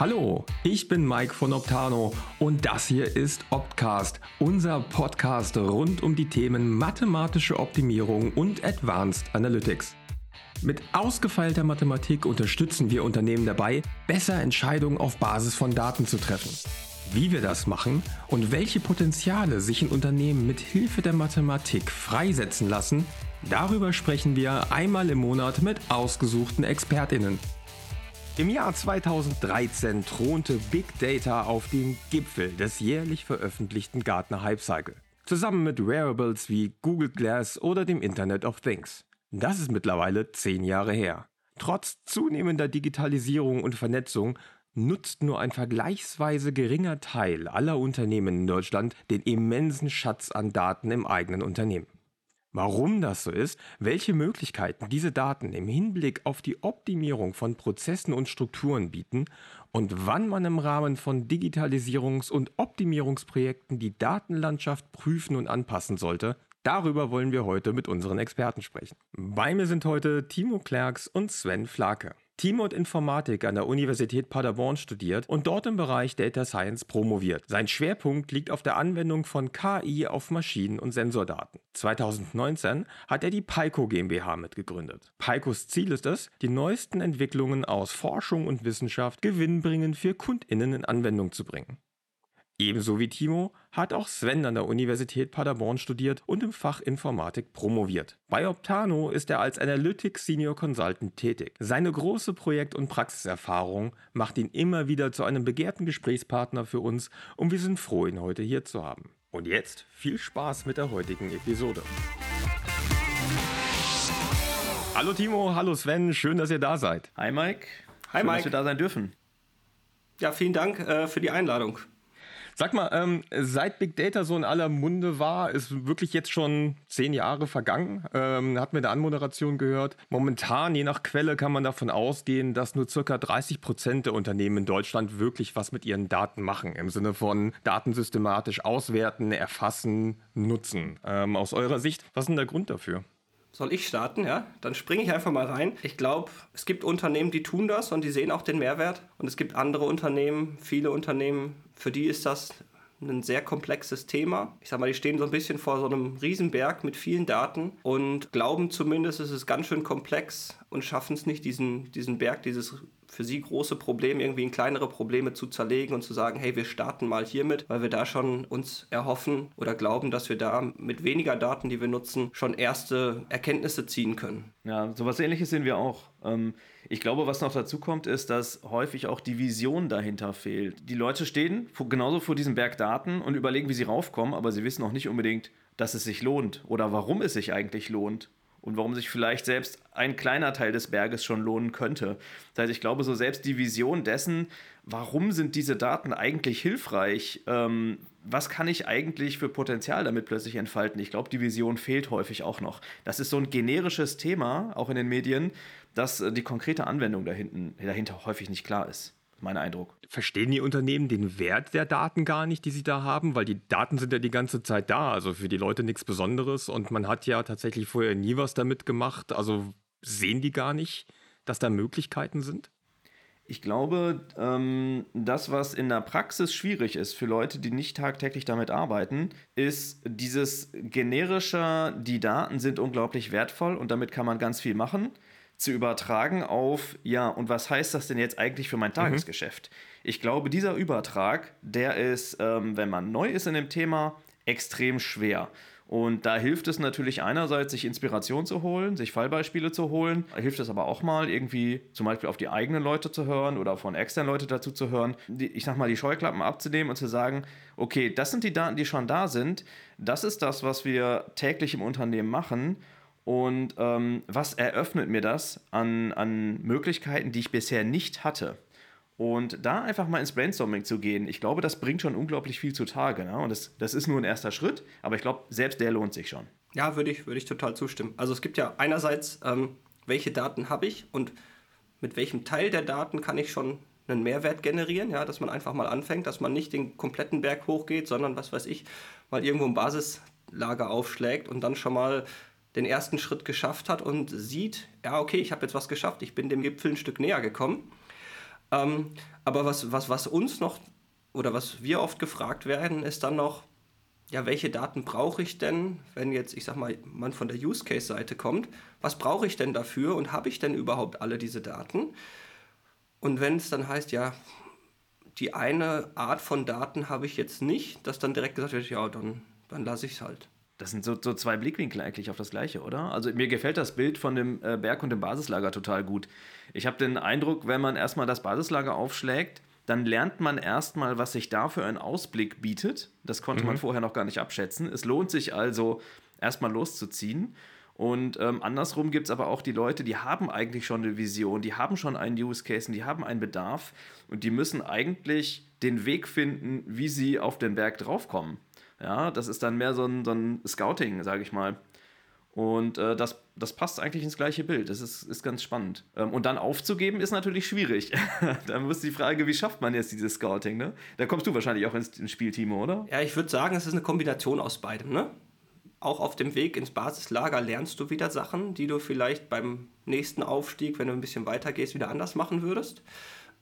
Hallo, ich bin Mike von Optano und das hier ist Optcast, unser Podcast rund um die Themen mathematische Optimierung und Advanced Analytics. Mit ausgefeilter Mathematik unterstützen wir Unternehmen dabei, besser Entscheidungen auf Basis von Daten zu treffen. Wie wir das machen und welche Potenziale sich in Unternehmen mit Hilfe der Mathematik freisetzen lassen, darüber sprechen wir einmal im Monat mit ausgesuchten Expertinnen. Im Jahr 2013 thronte Big Data auf dem Gipfel des jährlich veröffentlichten Gartner Hype Cycle, zusammen mit Wearables wie Google Glass oder dem Internet of Things. Das ist mittlerweile zehn Jahre her. Trotz zunehmender Digitalisierung und Vernetzung nutzt nur ein vergleichsweise geringer Teil aller Unternehmen in Deutschland den immensen Schatz an Daten im eigenen Unternehmen. Warum das so ist, welche Möglichkeiten diese Daten im Hinblick auf die Optimierung von Prozessen und Strukturen bieten und wann man im Rahmen von Digitalisierungs- und Optimierungsprojekten die Datenlandschaft prüfen und anpassen sollte, darüber wollen wir heute mit unseren Experten sprechen. Bei mir sind heute Timo Klerks und Sven Flake. Timo hat Informatik an der Universität Paderborn studiert und dort im Bereich Data Science promoviert. Sein Schwerpunkt liegt auf der Anwendung von KI auf Maschinen- und Sensordaten. 2019 hat er die Pico GmbH mitgegründet. Picos Ziel ist es, die neuesten Entwicklungen aus Forschung und Wissenschaft gewinnbringend für KundInnen in Anwendung zu bringen. Ebenso wie Timo hat auch Sven an der Universität Paderborn studiert und im Fach Informatik promoviert. Bei Optano ist er als Analytics Senior Consultant tätig. Seine große Projekt- und Praxiserfahrung macht ihn immer wieder zu einem begehrten Gesprächspartner für uns und wir sind froh, ihn heute hier zu haben. Und jetzt viel Spaß mit der heutigen Episode. Hallo Timo, hallo Sven, schön, dass ihr da seid. Hi Mike. Hi schön, Mike. dass wir da sein dürfen. Ja, vielen Dank äh, für die Einladung. Sag mal, ähm, seit Big Data so in aller Munde war, ist wirklich jetzt schon zehn Jahre vergangen. Ähm, hat mir der Anmoderation gehört. Momentan, je nach Quelle, kann man davon ausgehen, dass nur circa 30 Prozent der Unternehmen in Deutschland wirklich was mit ihren Daten machen. Im Sinne von Daten systematisch auswerten, erfassen, nutzen. Ähm, aus eurer Sicht, was ist denn der Grund dafür? Soll ich starten, ja? Dann springe ich einfach mal rein. Ich glaube, es gibt Unternehmen, die tun das und die sehen auch den Mehrwert. Und es gibt andere Unternehmen, viele Unternehmen, für die ist das ein sehr komplexes Thema. Ich sag mal, die stehen so ein bisschen vor so einem Riesenberg mit vielen Daten und glauben zumindest, es ist ganz schön komplex und schaffen es nicht, diesen, diesen Berg, dieses für sie große Problem irgendwie in kleinere Probleme zu zerlegen und zu sagen, hey, wir starten mal hiermit, weil wir da schon uns erhoffen oder glauben, dass wir da mit weniger Daten, die wir nutzen, schon erste Erkenntnisse ziehen können. Ja, sowas ähnliches sehen wir auch. Ähm, ich glaube, was noch dazu kommt, ist, dass häufig auch die Vision dahinter fehlt. Die Leute stehen genauso vor diesem Berg Daten und überlegen, wie sie raufkommen, aber sie wissen auch nicht unbedingt, dass es sich lohnt oder warum es sich eigentlich lohnt und warum sich vielleicht selbst ein kleiner Teil des Berges schon lohnen könnte. Das heißt, ich glaube, so selbst die Vision dessen, warum sind diese Daten eigentlich hilfreich, ähm, was kann ich eigentlich für Potenzial damit plötzlich entfalten? Ich glaube, die Vision fehlt häufig auch noch. Das ist so ein generisches Thema, auch in den Medien, dass äh, die konkrete Anwendung dahinten, dahinter häufig nicht klar ist mein Eindruck. Verstehen die Unternehmen den Wert der Daten gar nicht, die sie da haben? Weil die Daten sind ja die ganze Zeit da. Also für die Leute nichts Besonderes. Und man hat ja tatsächlich vorher nie was damit gemacht. Also sehen die gar nicht, dass da Möglichkeiten sind? Ich glaube, ähm, das, was in der Praxis schwierig ist für Leute, die nicht tagtäglich damit arbeiten, ist dieses generische, die Daten sind unglaublich wertvoll und damit kann man ganz viel machen zu übertragen auf, ja, und was heißt das denn jetzt eigentlich für mein Tagesgeschäft? Mhm. Ich glaube, dieser Übertrag, der ist, ähm, wenn man neu ist in dem Thema, extrem schwer. Und da hilft es natürlich einerseits, sich Inspiration zu holen, sich Fallbeispiele zu holen. Da hilft es aber auch mal, irgendwie zum Beispiel auf die eigenen Leute zu hören oder von externen Leuten dazu zu hören. Die, ich sag mal, die Scheuklappen abzunehmen und zu sagen, okay, das sind die Daten, die schon da sind. Das ist das, was wir täglich im Unternehmen machen. Und ähm, was eröffnet mir das an, an Möglichkeiten, die ich bisher nicht hatte? Und da einfach mal ins Brainstorming zu gehen, ich glaube, das bringt schon unglaublich viel zutage. Ne? Und das, das ist nur ein erster Schritt, aber ich glaube, selbst der lohnt sich schon. Ja, würde ich, würd ich total zustimmen. Also es gibt ja einerseits, ähm, welche Daten habe ich und mit welchem Teil der Daten kann ich schon einen Mehrwert generieren, ja, dass man einfach mal anfängt, dass man nicht den kompletten Berg hochgeht, sondern was weiß ich, mal irgendwo ein Basislager aufschlägt und dann schon mal den ersten Schritt geschafft hat und sieht, ja, okay, ich habe jetzt was geschafft, ich bin dem Gipfel ein Stück näher gekommen. Ähm, aber was, was, was uns noch oder was wir oft gefragt werden, ist dann noch, ja, welche Daten brauche ich denn, wenn jetzt, ich sag mal, man von der Use Case Seite kommt, was brauche ich denn dafür und habe ich denn überhaupt alle diese Daten? Und wenn es dann heißt, ja, die eine Art von Daten habe ich jetzt nicht, dass dann direkt gesagt wird, ja, dann, dann lasse ich es halt. Das sind so, so, zwei Blickwinkel eigentlich auf das Gleiche, oder? Also mir gefällt das Bild von dem äh, Berg und dem Basislager total gut. Ich habe den Eindruck, wenn man erstmal das Basislager aufschlägt, dann lernt man erstmal, was sich da für ein Ausblick bietet. Das konnte mhm. man vorher noch gar nicht abschätzen. Es lohnt sich also, erstmal loszuziehen. Und ähm, andersrum gibt es aber auch die Leute, die haben eigentlich schon eine Vision, die haben schon einen Use Case und die haben einen Bedarf und die müssen eigentlich den Weg finden, wie sie auf den Berg draufkommen. Ja, das ist dann mehr so ein, so ein Scouting, sage ich mal. Und äh, das, das passt eigentlich ins gleiche Bild. Das ist, ist ganz spannend. Ähm, und dann aufzugeben ist natürlich schwierig. dann ist die Frage, wie schafft man jetzt dieses Scouting? Ne? Da kommst du wahrscheinlich auch ins, ins Spiel, Timo, oder? Ja, ich würde sagen, es ist eine Kombination aus beidem. Ne? Auch auf dem Weg ins Basislager lernst du wieder Sachen, die du vielleicht beim nächsten Aufstieg, wenn du ein bisschen weiter gehst, wieder anders machen würdest.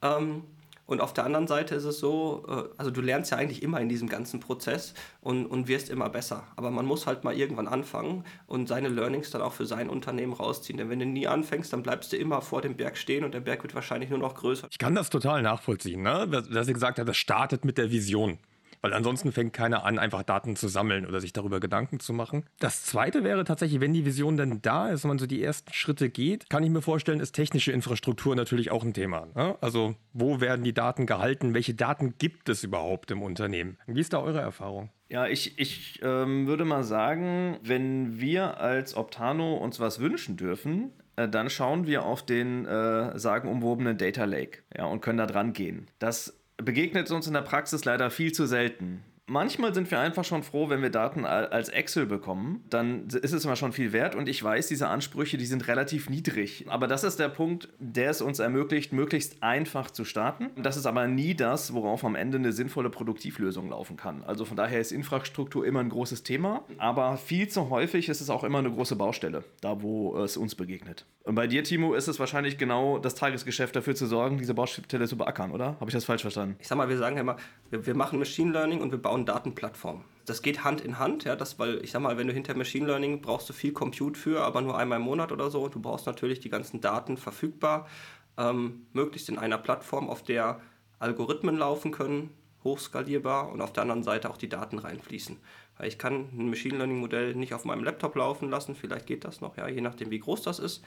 Ähm, und auf der anderen Seite ist es so, äh, also du lernst ja eigentlich immer in diesem ganzen Prozess und, und wirst immer besser. Aber man muss halt mal irgendwann anfangen und seine Learnings dann auch für sein Unternehmen rausziehen. Denn wenn du nie anfängst, dann bleibst du immer vor dem Berg stehen und der Berg wird wahrscheinlich nur noch größer. Ich kann das total nachvollziehen, ne? dass ihr gesagt habt, das startet mit der Vision. Weil ansonsten fängt keiner an, einfach Daten zu sammeln oder sich darüber Gedanken zu machen. Das zweite wäre tatsächlich, wenn die Vision dann da ist und man so die ersten Schritte geht, kann ich mir vorstellen, ist technische Infrastruktur natürlich auch ein Thema. Ne? Also, wo werden die Daten gehalten? Welche Daten gibt es überhaupt im Unternehmen? Wie ist da eure Erfahrung? Ja, ich, ich ähm, würde mal sagen, wenn wir als Optano uns was wünschen dürfen, äh, dann schauen wir auf den äh, sagenumwobenen Data Lake ja, und können da dran gehen. Das begegnet uns in der Praxis leider viel zu selten manchmal sind wir einfach schon froh, wenn wir Daten als Excel bekommen. Dann ist es immer schon viel wert und ich weiß, diese Ansprüche, die sind relativ niedrig. Aber das ist der Punkt, der es uns ermöglicht, möglichst einfach zu starten. Das ist aber nie das, worauf am Ende eine sinnvolle Produktivlösung laufen kann. Also von daher ist Infrastruktur immer ein großes Thema, aber viel zu häufig ist es auch immer eine große Baustelle, da wo es uns begegnet. Und bei dir, Timo, ist es wahrscheinlich genau das Tagesgeschäft dafür zu sorgen, diese Baustelle zu beackern, oder? Habe ich das falsch verstanden? Ich sag mal, wir sagen ja immer, wir, machen Machine Learning und wir bauen Datenplattformen. Das geht Hand in Hand, ja, das, weil ich sag mal, wenn du hinter Machine Learning brauchst du viel Compute für, aber nur einmal im Monat oder so. Du brauchst natürlich die ganzen Daten verfügbar, ähm, möglichst in einer Plattform, auf der Algorithmen laufen können, hochskalierbar und auf der anderen Seite auch die Daten reinfließen. Weil ich kann ein Machine Learning Modell nicht auf meinem Laptop laufen lassen, vielleicht geht das noch, ja, je nachdem wie groß das ist.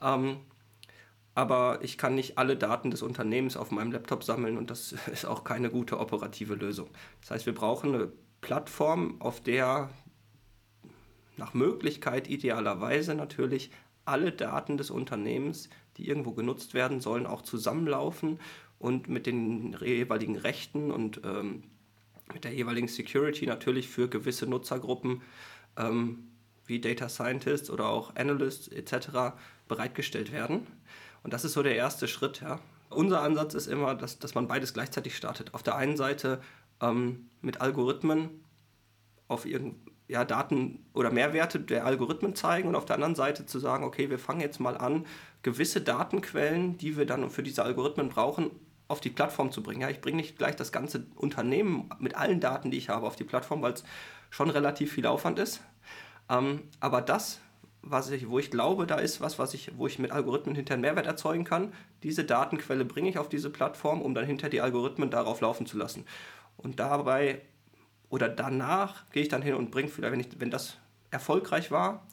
Ähm, aber ich kann nicht alle Daten des Unternehmens auf meinem Laptop sammeln und das ist auch keine gute operative Lösung. Das heißt, wir brauchen eine Plattform, auf der nach Möglichkeit idealerweise natürlich alle Daten des Unternehmens, die irgendwo genutzt werden sollen, auch zusammenlaufen und mit den jeweiligen Rechten und ähm, mit der jeweiligen Security natürlich für gewisse Nutzergruppen ähm, wie Data Scientists oder auch Analysts etc. bereitgestellt werden. Und das ist so der erste Schritt. Ja. Unser Ansatz ist immer, dass, dass man beides gleichzeitig startet. Auf der einen Seite ähm, mit Algorithmen auf ja, Daten oder Mehrwerte der Algorithmen zeigen und auf der anderen Seite zu sagen, okay, wir fangen jetzt mal an, gewisse Datenquellen, die wir dann für diese Algorithmen brauchen, auf die Plattform zu bringen. Ja, ich bringe nicht gleich das ganze Unternehmen mit allen Daten, die ich habe, auf die Plattform, weil es schon relativ viel Aufwand ist. Ähm, aber das, was ich, wo ich glaube, da ist was, was ich, wo ich mit Algorithmen hinterher einen Mehrwert erzeugen kann. Diese Datenquelle bringe ich auf diese Plattform, um dann hinter die Algorithmen darauf laufen zu lassen. Und dabei oder danach gehe ich dann hin und bringe, vielleicht, wenn, ich, wenn das erfolgreich war,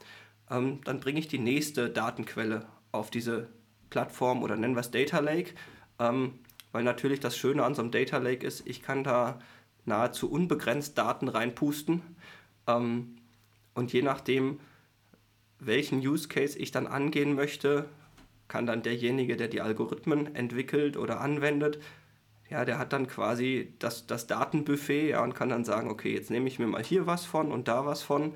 ähm, dann bringe ich die nächste Datenquelle auf diese Plattform oder nennen wir es Data Lake. Ähm, weil natürlich das Schöne an so einem Data Lake ist, ich kann da nahezu unbegrenzt Daten reinpusten. Ähm, und je nachdem, welchen Use Case ich dann angehen möchte, kann dann derjenige, der die Algorithmen entwickelt oder anwendet, ja, der hat dann quasi das, das Datenbuffet ja, und kann dann sagen, okay, jetzt nehme ich mir mal hier was von und da was von,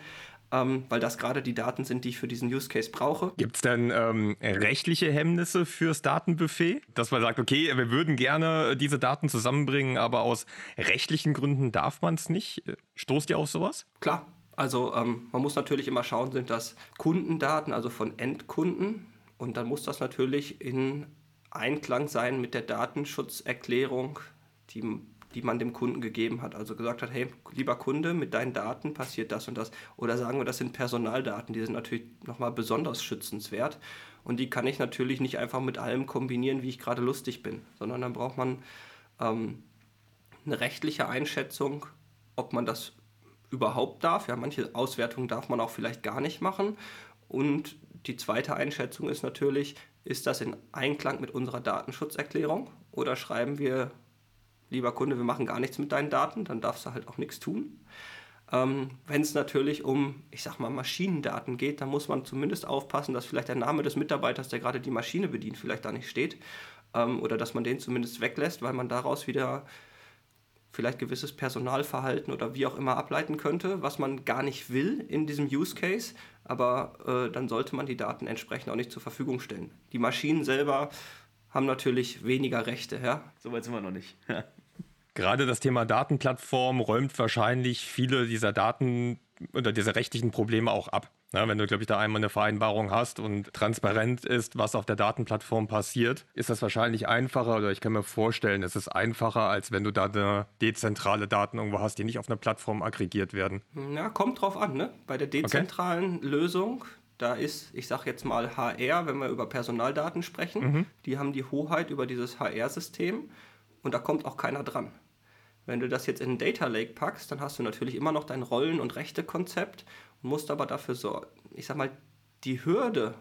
ähm, weil das gerade die Daten sind, die ich für diesen Use Case brauche. Gibt es denn ähm, rechtliche Hemmnisse fürs Datenbuffet? Dass man sagt, okay, wir würden gerne diese Daten zusammenbringen, aber aus rechtlichen Gründen darf man es nicht. Stoßt ihr auf sowas? Klar, also ähm, man muss natürlich immer schauen, sind das Kundendaten, also von Endkunden. Und dann muss das natürlich in Einklang sein mit der Datenschutzerklärung, die, die man dem Kunden gegeben hat. Also gesagt hat, hey, lieber Kunde, mit deinen Daten passiert das und das. Oder sagen wir, das sind Personaldaten, die sind natürlich nochmal besonders schützenswert. Und die kann ich natürlich nicht einfach mit allem kombinieren, wie ich gerade lustig bin, sondern dann braucht man ähm, eine rechtliche Einschätzung, ob man das überhaupt darf. Ja, manche Auswertungen darf man auch vielleicht gar nicht machen. Und die zweite Einschätzung ist natürlich, ist das in Einklang mit unserer Datenschutzerklärung oder schreiben wir, lieber Kunde, wir machen gar nichts mit deinen Daten, dann darfst du halt auch nichts tun. Ähm, Wenn es natürlich um, ich sag mal, Maschinendaten geht, dann muss man zumindest aufpassen, dass vielleicht der Name des Mitarbeiters, der gerade die Maschine bedient, vielleicht da nicht steht. Ähm, oder dass man den zumindest weglässt, weil man daraus wieder vielleicht gewisses Personalverhalten oder wie auch immer ableiten könnte, was man gar nicht will in diesem Use Case, aber äh, dann sollte man die Daten entsprechend auch nicht zur Verfügung stellen. Die Maschinen selber haben natürlich weniger Rechte, ja. Soweit sind wir noch nicht. Gerade das Thema Datenplattform räumt wahrscheinlich viele dieser Daten oder diese rechtlichen Probleme auch ab. Ja, wenn du, glaube ich, da einmal eine Vereinbarung hast und transparent ist, was auf der Datenplattform passiert, ist das wahrscheinlich einfacher oder ich kann mir vorstellen, es ist einfacher, als wenn du da eine dezentrale Daten irgendwo hast, die nicht auf einer Plattform aggregiert werden. Ja, kommt drauf an, ne? Bei der dezentralen okay. Lösung, da ist, ich sage jetzt mal HR, wenn wir über Personaldaten sprechen, mhm. die haben die Hoheit über dieses HR-System und da kommt auch keiner dran. Wenn du das jetzt in ein Data Lake packst, dann hast du natürlich immer noch dein Rollen- und Rechte-Konzept musst aber dafür sorgen, ich sag mal, die Hürde,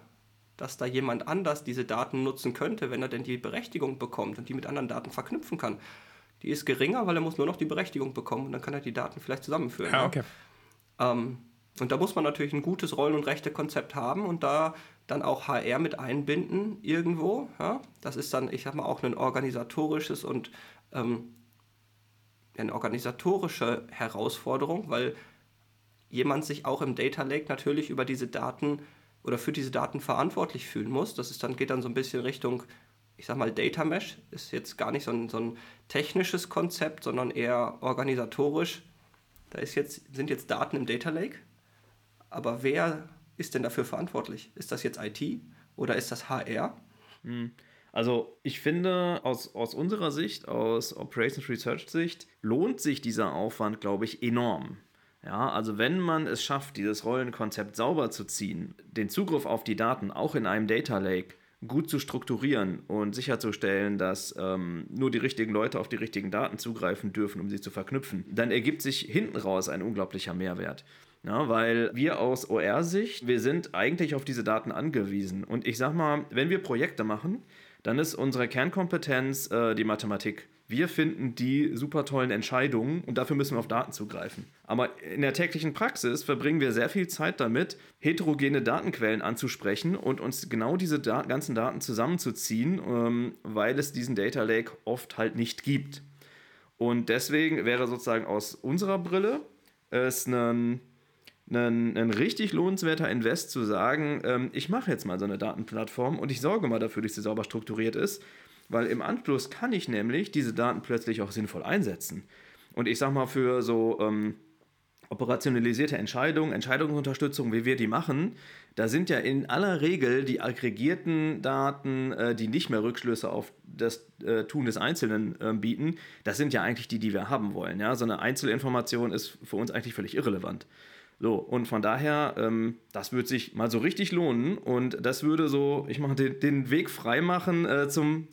dass da jemand anders diese Daten nutzen könnte, wenn er denn die Berechtigung bekommt und die mit anderen Daten verknüpfen kann, die ist geringer, weil er muss nur noch die Berechtigung bekommen und dann kann er die Daten vielleicht zusammenführen. Ja, okay. Ähm, und da muss man natürlich ein gutes Rollen- und Rechte-Konzept haben und da dann auch HR mit einbinden irgendwo. Ja? Das ist dann, ich sag mal, auch ein organisatorisches und ähm, eine organisatorische Herausforderung, weil jemand sich auch im Data Lake natürlich über diese Daten oder für diese Daten verantwortlich fühlen muss. Das ist dann, geht dann so ein bisschen Richtung, ich sag mal, Data Mesh. Ist jetzt gar nicht so ein, so ein technisches Konzept, sondern eher organisatorisch. Da ist jetzt, sind jetzt Daten im Data Lake. Aber wer ist denn dafür verantwortlich? Ist das jetzt IT oder ist das HR? Hm. Also ich finde, aus, aus unserer Sicht, aus Operations Research Sicht, lohnt sich dieser Aufwand, glaube ich, enorm. Ja, also wenn man es schafft, dieses Rollenkonzept sauber zu ziehen, den Zugriff auf die Daten auch in einem Data Lake gut zu strukturieren und sicherzustellen, dass ähm, nur die richtigen Leute auf die richtigen Daten zugreifen dürfen, um sie zu verknüpfen, dann ergibt sich hinten raus ein unglaublicher Mehrwert. Ja, weil wir aus OR-Sicht, wir sind eigentlich auf diese Daten angewiesen. Und ich sag mal, wenn wir Projekte machen, dann ist unsere Kernkompetenz äh, die Mathematik wir finden die super tollen Entscheidungen und dafür müssen wir auf Daten zugreifen. Aber in der täglichen Praxis verbringen wir sehr viel Zeit damit, heterogene Datenquellen anzusprechen und uns genau diese da ganzen Daten zusammenzuziehen, ähm, weil es diesen Data Lake oft halt nicht gibt. Und deswegen wäre sozusagen aus unserer Brille es ein, ein, ein richtig lohnenswerter Invest zu sagen, ähm, ich mache jetzt mal so eine Datenplattform und ich sorge mal dafür, dass sie sauber strukturiert ist weil im Anschluss kann ich nämlich diese Daten plötzlich auch sinnvoll einsetzen. Und ich sag mal, für so ähm, operationalisierte Entscheidungen, Entscheidungsunterstützung, wie wir die machen, da sind ja in aller Regel die aggregierten Daten, äh, die nicht mehr Rückschlüsse auf das äh, Tun des Einzelnen äh, bieten, das sind ja eigentlich die, die wir haben wollen. Ja? So eine Einzelinformation ist für uns eigentlich völlig irrelevant. So, und von daher, ähm, das würde sich mal so richtig lohnen und das würde so, ich mache den, den Weg frei machen äh, zum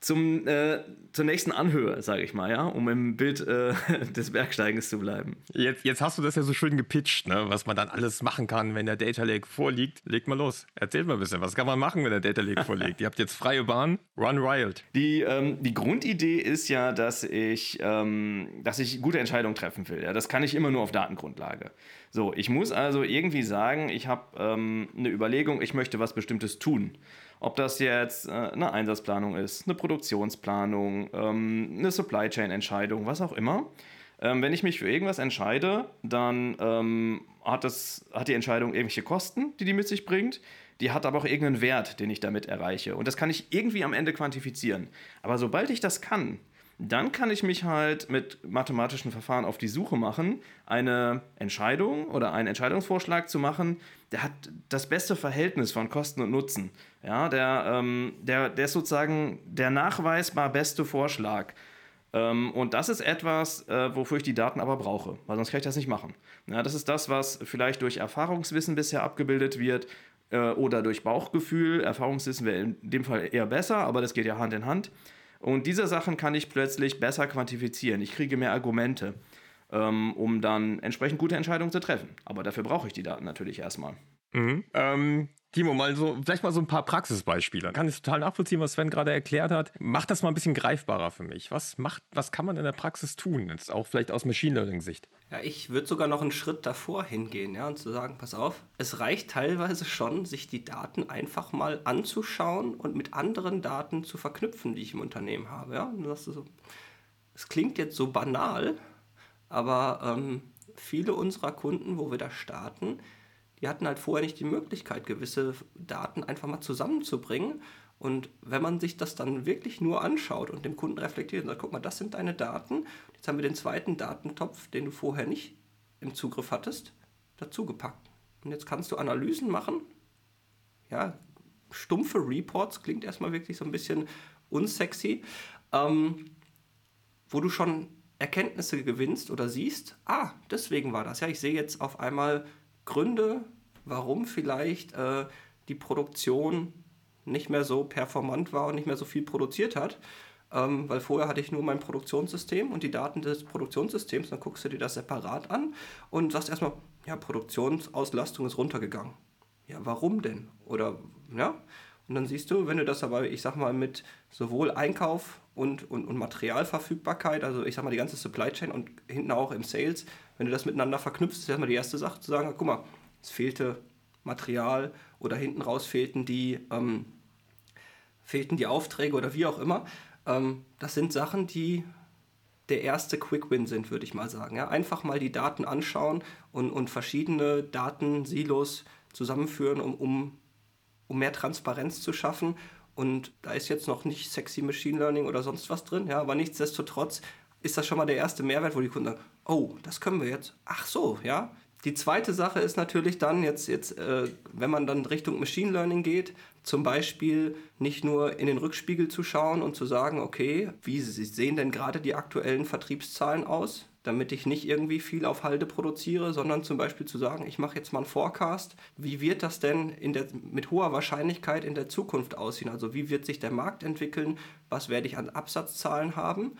zum, äh, zur nächsten Anhöhe, sage ich mal, ja, um im Bild äh, des Bergsteigens zu bleiben. Jetzt, jetzt hast du das ja so schön gepitcht, ne? was man dann alles machen kann, wenn der Data Lake vorliegt. Leg mal los. Erzähl mal ein bisschen, was kann man machen, wenn der Data Lake vorliegt? Ihr habt jetzt freie Bahn, run wild. Die, ähm, die Grundidee ist ja, dass ich, ähm, dass ich gute Entscheidungen treffen will. Ja? Das kann ich immer nur auf Datengrundlage. So, ich muss also irgendwie sagen, ich habe ähm, eine Überlegung, ich möchte was Bestimmtes tun. Ob das jetzt äh, eine Einsatzplanung ist, eine Produktionsplanung, ähm, eine Supply Chain Entscheidung, was auch immer. Ähm, wenn ich mich für irgendwas entscheide, dann ähm, hat, das, hat die Entscheidung irgendwelche Kosten, die die mit sich bringt. Die hat aber auch irgendeinen Wert, den ich damit erreiche. Und das kann ich irgendwie am Ende quantifizieren. Aber sobald ich das kann, dann kann ich mich halt mit mathematischen Verfahren auf die Suche machen, eine Entscheidung oder einen Entscheidungsvorschlag zu machen, der hat das beste Verhältnis von Kosten und Nutzen. Ja, der, ähm, der, der ist sozusagen der nachweisbar beste Vorschlag. Ähm, und das ist etwas, äh, wofür ich die Daten aber brauche, weil sonst kann ich das nicht machen. Ja, das ist das, was vielleicht durch Erfahrungswissen bisher abgebildet wird äh, oder durch Bauchgefühl. Erfahrungswissen wäre in dem Fall eher besser, aber das geht ja Hand in Hand. Und diese Sachen kann ich plötzlich besser quantifizieren. Ich kriege mehr Argumente, ähm, um dann entsprechend gute Entscheidungen zu treffen. Aber dafür brauche ich die Daten natürlich erstmal. Mhm. Ähm, Timo, mal so, vielleicht mal so ein paar Praxisbeispiele. Kann ich total nachvollziehen, was Sven gerade erklärt hat. Mach das mal ein bisschen greifbarer für mich. Was macht, was kann man in der Praxis tun? Jetzt auch vielleicht aus Machine Learning Sicht. Ja, ich würde sogar noch einen Schritt davor hingehen, ja, und zu sagen, pass auf, es reicht teilweise schon, sich die Daten einfach mal anzuschauen und mit anderen Daten zu verknüpfen, die ich im Unternehmen habe, ja. Und das so, es klingt jetzt so banal, aber ähm, viele unserer Kunden, wo wir da starten, die hatten halt vorher nicht die Möglichkeit, gewisse Daten einfach mal zusammenzubringen. Und wenn man sich das dann wirklich nur anschaut und dem Kunden reflektiert und sagt, guck mal, das sind deine Daten, jetzt haben wir den zweiten Datentopf, den du vorher nicht im Zugriff hattest, dazugepackt. Und jetzt kannst du Analysen machen. Ja, stumpfe Reports klingt erstmal wirklich so ein bisschen unsexy, ähm, wo du schon Erkenntnisse gewinnst oder siehst, ah, deswegen war das. Ja, ich sehe jetzt auf einmal Gründe, warum vielleicht äh, die Produktion nicht mehr so performant war und nicht mehr so viel produziert hat. Ähm, weil vorher hatte ich nur mein Produktionssystem und die Daten des Produktionssystems, dann guckst du dir das separat an und sagst erstmal, ja, Produktionsauslastung ist runtergegangen. Ja, warum denn? Oder, ja, und dann siehst du, wenn du das aber, ich sag mal, mit sowohl Einkauf und, und, und Materialverfügbarkeit, also ich sag mal die ganze Supply Chain und hinten auch im Sales, wenn du das miteinander verknüpfst, ist erstmal die erste Sache zu sagen, guck mal, es fehlte Material oder hinten raus fehlten die, ähm, fehlten die Aufträge oder wie auch immer. Ähm, das sind Sachen, die der erste Quick Win sind, würde ich mal sagen. Ja? Einfach mal die Daten anschauen und, und verschiedene Datensilos zusammenführen, um, um um mehr Transparenz zu schaffen. Und da ist jetzt noch nicht sexy Machine Learning oder sonst was drin, ja, aber nichtsdestotrotz ist das schon mal der erste Mehrwert, wo die Kunden sagen, oh, das können wir jetzt. Ach so, ja. Die zweite Sache ist natürlich dann jetzt, jetzt äh, wenn man dann Richtung Machine Learning geht, zum Beispiel nicht nur in den Rückspiegel zu schauen und zu sagen, okay, wie sehen denn gerade die aktuellen Vertriebszahlen aus? Damit ich nicht irgendwie viel auf Halde produziere, sondern zum Beispiel zu sagen, ich mache jetzt mal einen Forecast. Wie wird das denn der, mit hoher Wahrscheinlichkeit in der Zukunft aussehen? Also wie wird sich der Markt entwickeln? Was werde ich an Absatzzahlen haben?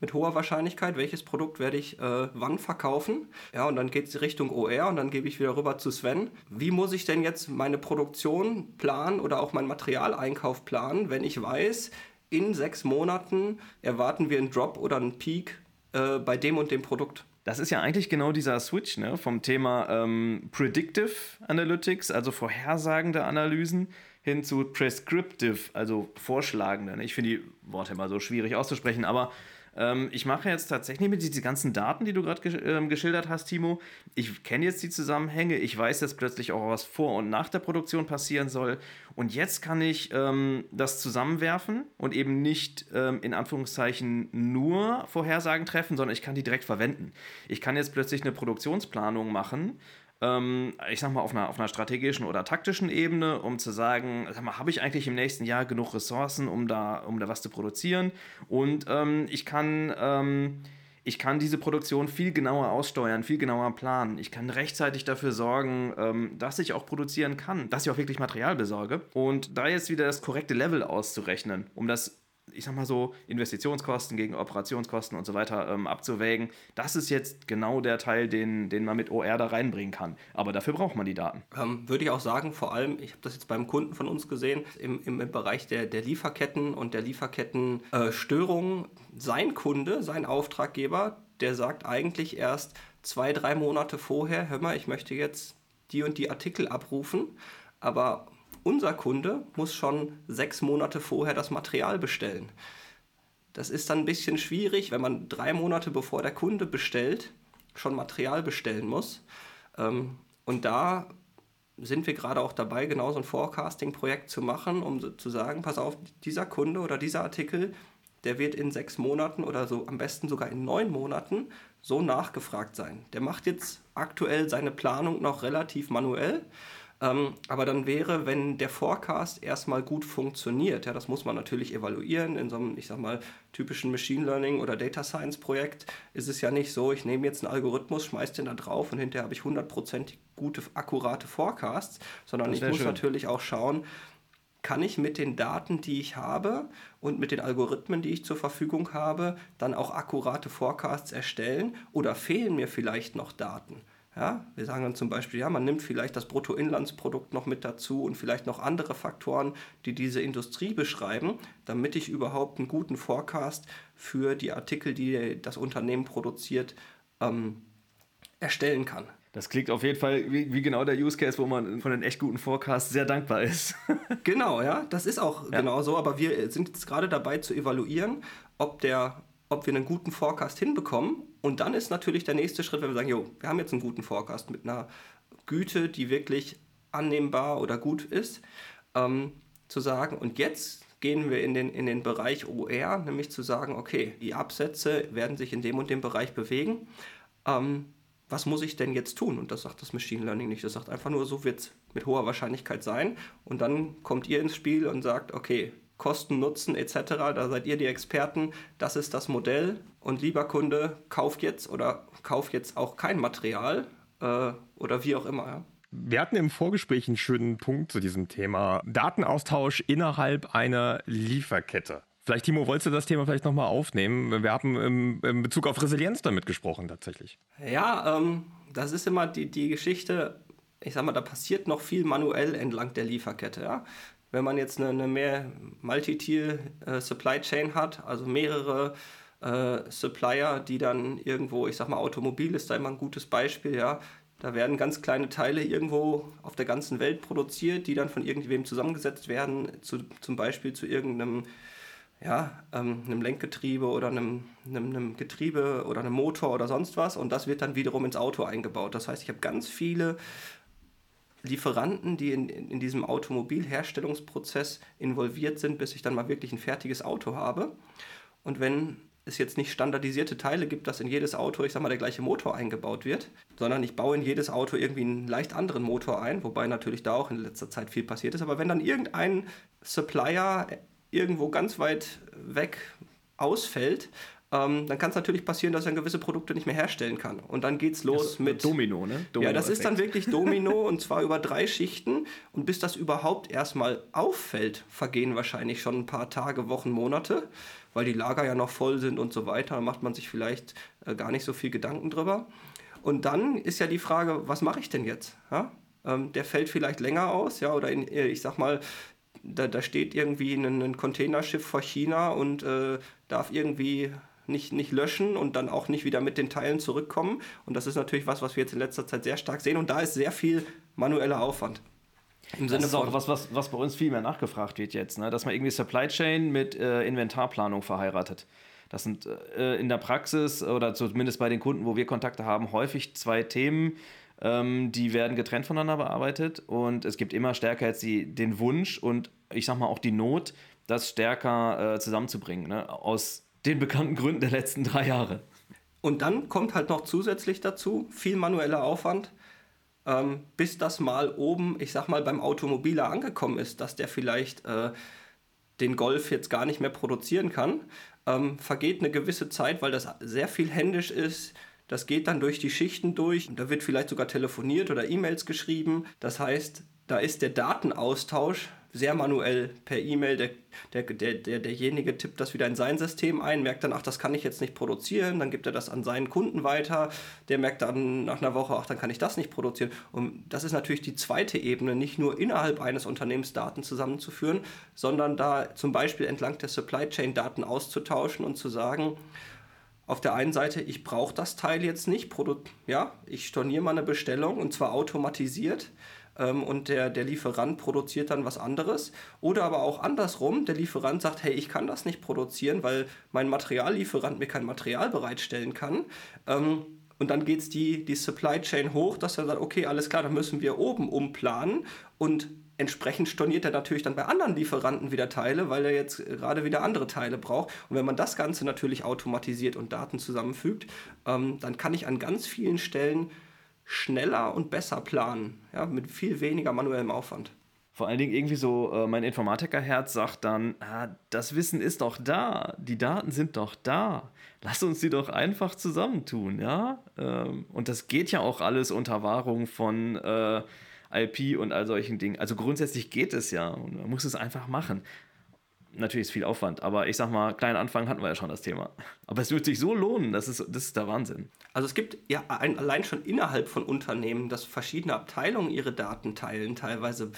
Mit hoher Wahrscheinlichkeit, welches Produkt werde ich äh, wann verkaufen? Ja, und dann geht es Richtung OR und dann gebe ich wieder rüber zu Sven. Wie muss ich denn jetzt meine Produktion planen oder auch meinen Materialeinkauf planen, wenn ich weiß, in sechs Monaten erwarten wir einen Drop oder einen Peak äh, bei dem und dem Produkt. Das ist ja eigentlich genau dieser Switch ne? vom Thema ähm, Predictive Analytics, also vorhersagende Analysen, hin zu Prescriptive, also vorschlagende. Ich finde die Worte immer so schwierig auszusprechen, aber ähm, ich mache jetzt tatsächlich mit diesen ganzen Daten, die du gerade gesch ähm, geschildert hast, Timo. Ich kenne jetzt die Zusammenhänge. Ich weiß jetzt plötzlich auch, was vor und nach der Produktion passieren soll. Und jetzt kann ich ähm, das zusammenwerfen und eben nicht ähm, in Anführungszeichen nur Vorhersagen treffen, sondern ich kann die direkt verwenden. Ich kann jetzt plötzlich eine Produktionsplanung machen ich sag mal, auf einer, auf einer strategischen oder taktischen Ebene, um zu sagen, sag mal, habe ich eigentlich im nächsten Jahr genug Ressourcen, um da, um da was zu produzieren? Und ähm, ich kann. Ähm, ich kann diese Produktion viel genauer aussteuern, viel genauer planen. Ich kann rechtzeitig dafür sorgen, ähm, dass ich auch produzieren kann, dass ich auch wirklich Material besorge. Und da jetzt wieder das korrekte Level auszurechnen, um das ich sag mal so, Investitionskosten gegen Operationskosten und so weiter ähm, abzuwägen. Das ist jetzt genau der Teil, den, den man mit OR da reinbringen kann. Aber dafür braucht man die Daten. Ähm, würde ich auch sagen, vor allem, ich habe das jetzt beim Kunden von uns gesehen, im, im, im Bereich der, der Lieferketten und der Lieferkettenstörungen, äh, sein Kunde, sein Auftraggeber, der sagt eigentlich erst zwei, drei Monate vorher, hör mal, ich möchte jetzt die und die Artikel abrufen, aber unser Kunde muss schon sechs Monate vorher das Material bestellen. Das ist dann ein bisschen schwierig, wenn man drei Monate bevor der Kunde bestellt, schon Material bestellen muss. Ähm, und da sind wir gerade auch dabei, genau so ein Forecasting-Projekt zu machen, um zu sagen, pass auf, dieser Kunde oder dieser Artikel, der wird in sechs Monaten oder so am besten sogar in neun Monaten so nachgefragt sein. Der macht jetzt aktuell seine Planung noch relativ manuell. Ähm, aber dann wäre, wenn der Forecast erstmal gut funktioniert, ja, das muss man natürlich evaluieren. In so einem, ich sag mal, typischen Machine Learning oder Data Science Projekt ist es ja nicht so, ich nehme jetzt einen Algorithmus, schmeiße den da drauf und hinterher habe ich hundertprozentig gute, akkurate Forecasts, sondern ich muss schön. natürlich auch schauen, kann ich mit den Daten, die ich habe und mit den Algorithmen, die ich zur Verfügung habe, dann auch akkurate Forecasts erstellen oder fehlen mir vielleicht noch Daten? Ja, wir sagen dann zum Beispiel, ja, man nimmt vielleicht das Bruttoinlandsprodukt noch mit dazu und vielleicht noch andere Faktoren, die diese Industrie beschreiben, damit ich überhaupt einen guten Forecast für die Artikel, die das Unternehmen produziert, ähm, erstellen kann. Das klingt auf jeden Fall wie, wie, genau der Use Case, wo man von den echt guten Forecasts sehr dankbar ist. genau, ja, das ist auch ja. genau so, aber wir sind jetzt gerade dabei zu evaluieren, ob, der, ob wir einen guten Forecast hinbekommen. Und dann ist natürlich der nächste Schritt, wenn wir sagen, jo, wir haben jetzt einen guten Forecast mit einer Güte, die wirklich annehmbar oder gut ist, ähm, zu sagen, und jetzt gehen wir in den, in den Bereich OR, nämlich zu sagen, okay, die Absätze werden sich in dem und dem Bereich bewegen. Ähm, was muss ich denn jetzt tun? Und das sagt das Machine Learning nicht. Das sagt einfach nur, so wird es mit hoher Wahrscheinlichkeit sein. Und dann kommt ihr ins Spiel und sagt, okay, Kosten, Nutzen etc., da seid ihr die Experten, das ist das Modell. Und lieber Kunde, kauft jetzt oder kauft jetzt auch kein Material äh, oder wie auch immer. Ja. Wir hatten im Vorgespräch einen schönen Punkt zu diesem Thema. Datenaustausch innerhalb einer Lieferkette. Vielleicht, Timo, wolltest du das Thema vielleicht nochmal aufnehmen? Wir haben im, im, Bezug auf Resilienz damit gesprochen, tatsächlich. Ja, ähm, das ist immer die, die Geschichte, ich sag mal, da passiert noch viel manuell entlang der Lieferkette. Ja? Wenn man jetzt eine, eine mehr Multi-Tier-Supply äh, Chain hat, also mehrere äh, Supplier, die dann irgendwo, ich sag mal, Automobil ist da immer ein gutes Beispiel, ja. Da werden ganz kleine Teile irgendwo auf der ganzen Welt produziert, die dann von irgendwem zusammengesetzt werden, zu, zum Beispiel zu irgendeinem ja, ähm, einem Lenkgetriebe oder einem, einem, einem, Getriebe oder einem Motor oder sonst was und das wird dann wiederum ins Auto eingebaut. Das heißt, ich habe ganz viele Lieferanten, die in, in diesem Automobilherstellungsprozess involviert sind, bis ich dann mal wirklich ein fertiges Auto habe. Und wenn es jetzt nicht standardisierte Teile gibt, dass in jedes Auto, ich sag mal, der gleiche Motor eingebaut wird, sondern ich baue in jedes Auto irgendwie einen leicht anderen Motor ein, wobei natürlich da auch in letzter Zeit viel passiert ist. Aber wenn dann irgendein Supplier irgendwo ganz weit weg ausfällt, ähm, dann kann es natürlich passieren, dass er gewisse Produkte nicht mehr herstellen kann. Und dann geht es los mit. Domino, ne? Domino ja, das ist dann wirklich Domino und zwar über drei Schichten. Und bis das überhaupt erstmal auffällt, vergehen wahrscheinlich schon ein paar Tage, Wochen, Monate, weil die Lager ja noch voll sind und so weiter. Da macht man sich vielleicht äh, gar nicht so viel Gedanken drüber. Und dann ist ja die Frage, was mache ich denn jetzt? Ja? Ähm, der fällt vielleicht länger aus, ja, oder in, äh, ich sag mal, da, da steht irgendwie ein, ein Containerschiff vor China und äh, darf irgendwie nicht, nicht löschen und dann auch nicht wieder mit den Teilen zurückkommen. Und das ist natürlich was, was wir jetzt in letzter Zeit sehr stark sehen. Und da ist sehr viel manueller Aufwand. Im das Sinne ist auch was, was, was bei uns viel mehr nachgefragt wird jetzt, ne? dass man irgendwie Supply Chain mit äh, Inventarplanung verheiratet. Das sind äh, in der Praxis oder zumindest bei den Kunden, wo wir Kontakte haben, häufig zwei Themen, ähm, die werden getrennt voneinander bearbeitet und es gibt immer stärker jetzt die, den Wunsch und ich sag mal auch die Not, das stärker äh, zusammenzubringen, ne? aus den bekannten Gründen der letzten drei Jahre. Und dann kommt halt noch zusätzlich dazu viel manueller Aufwand, ähm, bis das mal oben, ich sag mal, beim Automobiler angekommen ist, dass der vielleicht äh, den Golf jetzt gar nicht mehr produzieren kann. Ähm, vergeht eine gewisse Zeit, weil das sehr viel händisch ist. Das geht dann durch die Schichten durch. Da wird vielleicht sogar telefoniert oder E-Mails geschrieben. Das heißt, da ist der Datenaustausch sehr manuell per E-Mail. Der, der, der, der, derjenige tippt das wieder in sein System ein, merkt dann, ach, das kann ich jetzt nicht produzieren. Dann gibt er das an seinen Kunden weiter. Der merkt dann nach einer Woche, ach, dann kann ich das nicht produzieren. Und das ist natürlich die zweite Ebene, nicht nur innerhalb eines Unternehmens Daten zusammenzuführen, sondern da zum Beispiel entlang der Supply Chain Daten auszutauschen und zu sagen, auf der einen Seite, ich brauche das Teil jetzt nicht, ja, ich storniere mal eine Bestellung und zwar automatisiert ähm, und der, der Lieferant produziert dann was anderes. Oder aber auch andersrum, der Lieferant sagt, hey, ich kann das nicht produzieren, weil mein Materiallieferant mir kein Material bereitstellen kann. Ähm, und dann geht es die, die Supply Chain hoch, dass er sagt, okay, alles klar, dann müssen wir oben umplanen und entsprechend storniert er natürlich dann bei anderen Lieferanten wieder Teile, weil er jetzt gerade wieder andere Teile braucht. Und wenn man das Ganze natürlich automatisiert und Daten zusammenfügt, ähm, dann kann ich an ganz vielen Stellen schneller und besser planen, ja, mit viel weniger manuellem Aufwand. Vor allen Dingen irgendwie so, äh, mein Informatikerherz sagt dann, ah, das Wissen ist doch da, die Daten sind doch da. Lass uns die doch einfach zusammentun, ja? Ähm, und das geht ja auch alles unter Wahrung von äh, IP und all solchen Dingen. Also grundsätzlich geht es ja und man muss es einfach machen. Natürlich ist viel Aufwand, aber ich sag mal, kleinen Anfang hatten wir ja schon das Thema. Aber es wird sich so lohnen, das ist, das ist der Wahnsinn. Also es gibt ja ein, allein schon innerhalb von Unternehmen, dass verschiedene Abteilungen ihre Daten teilen, teilweise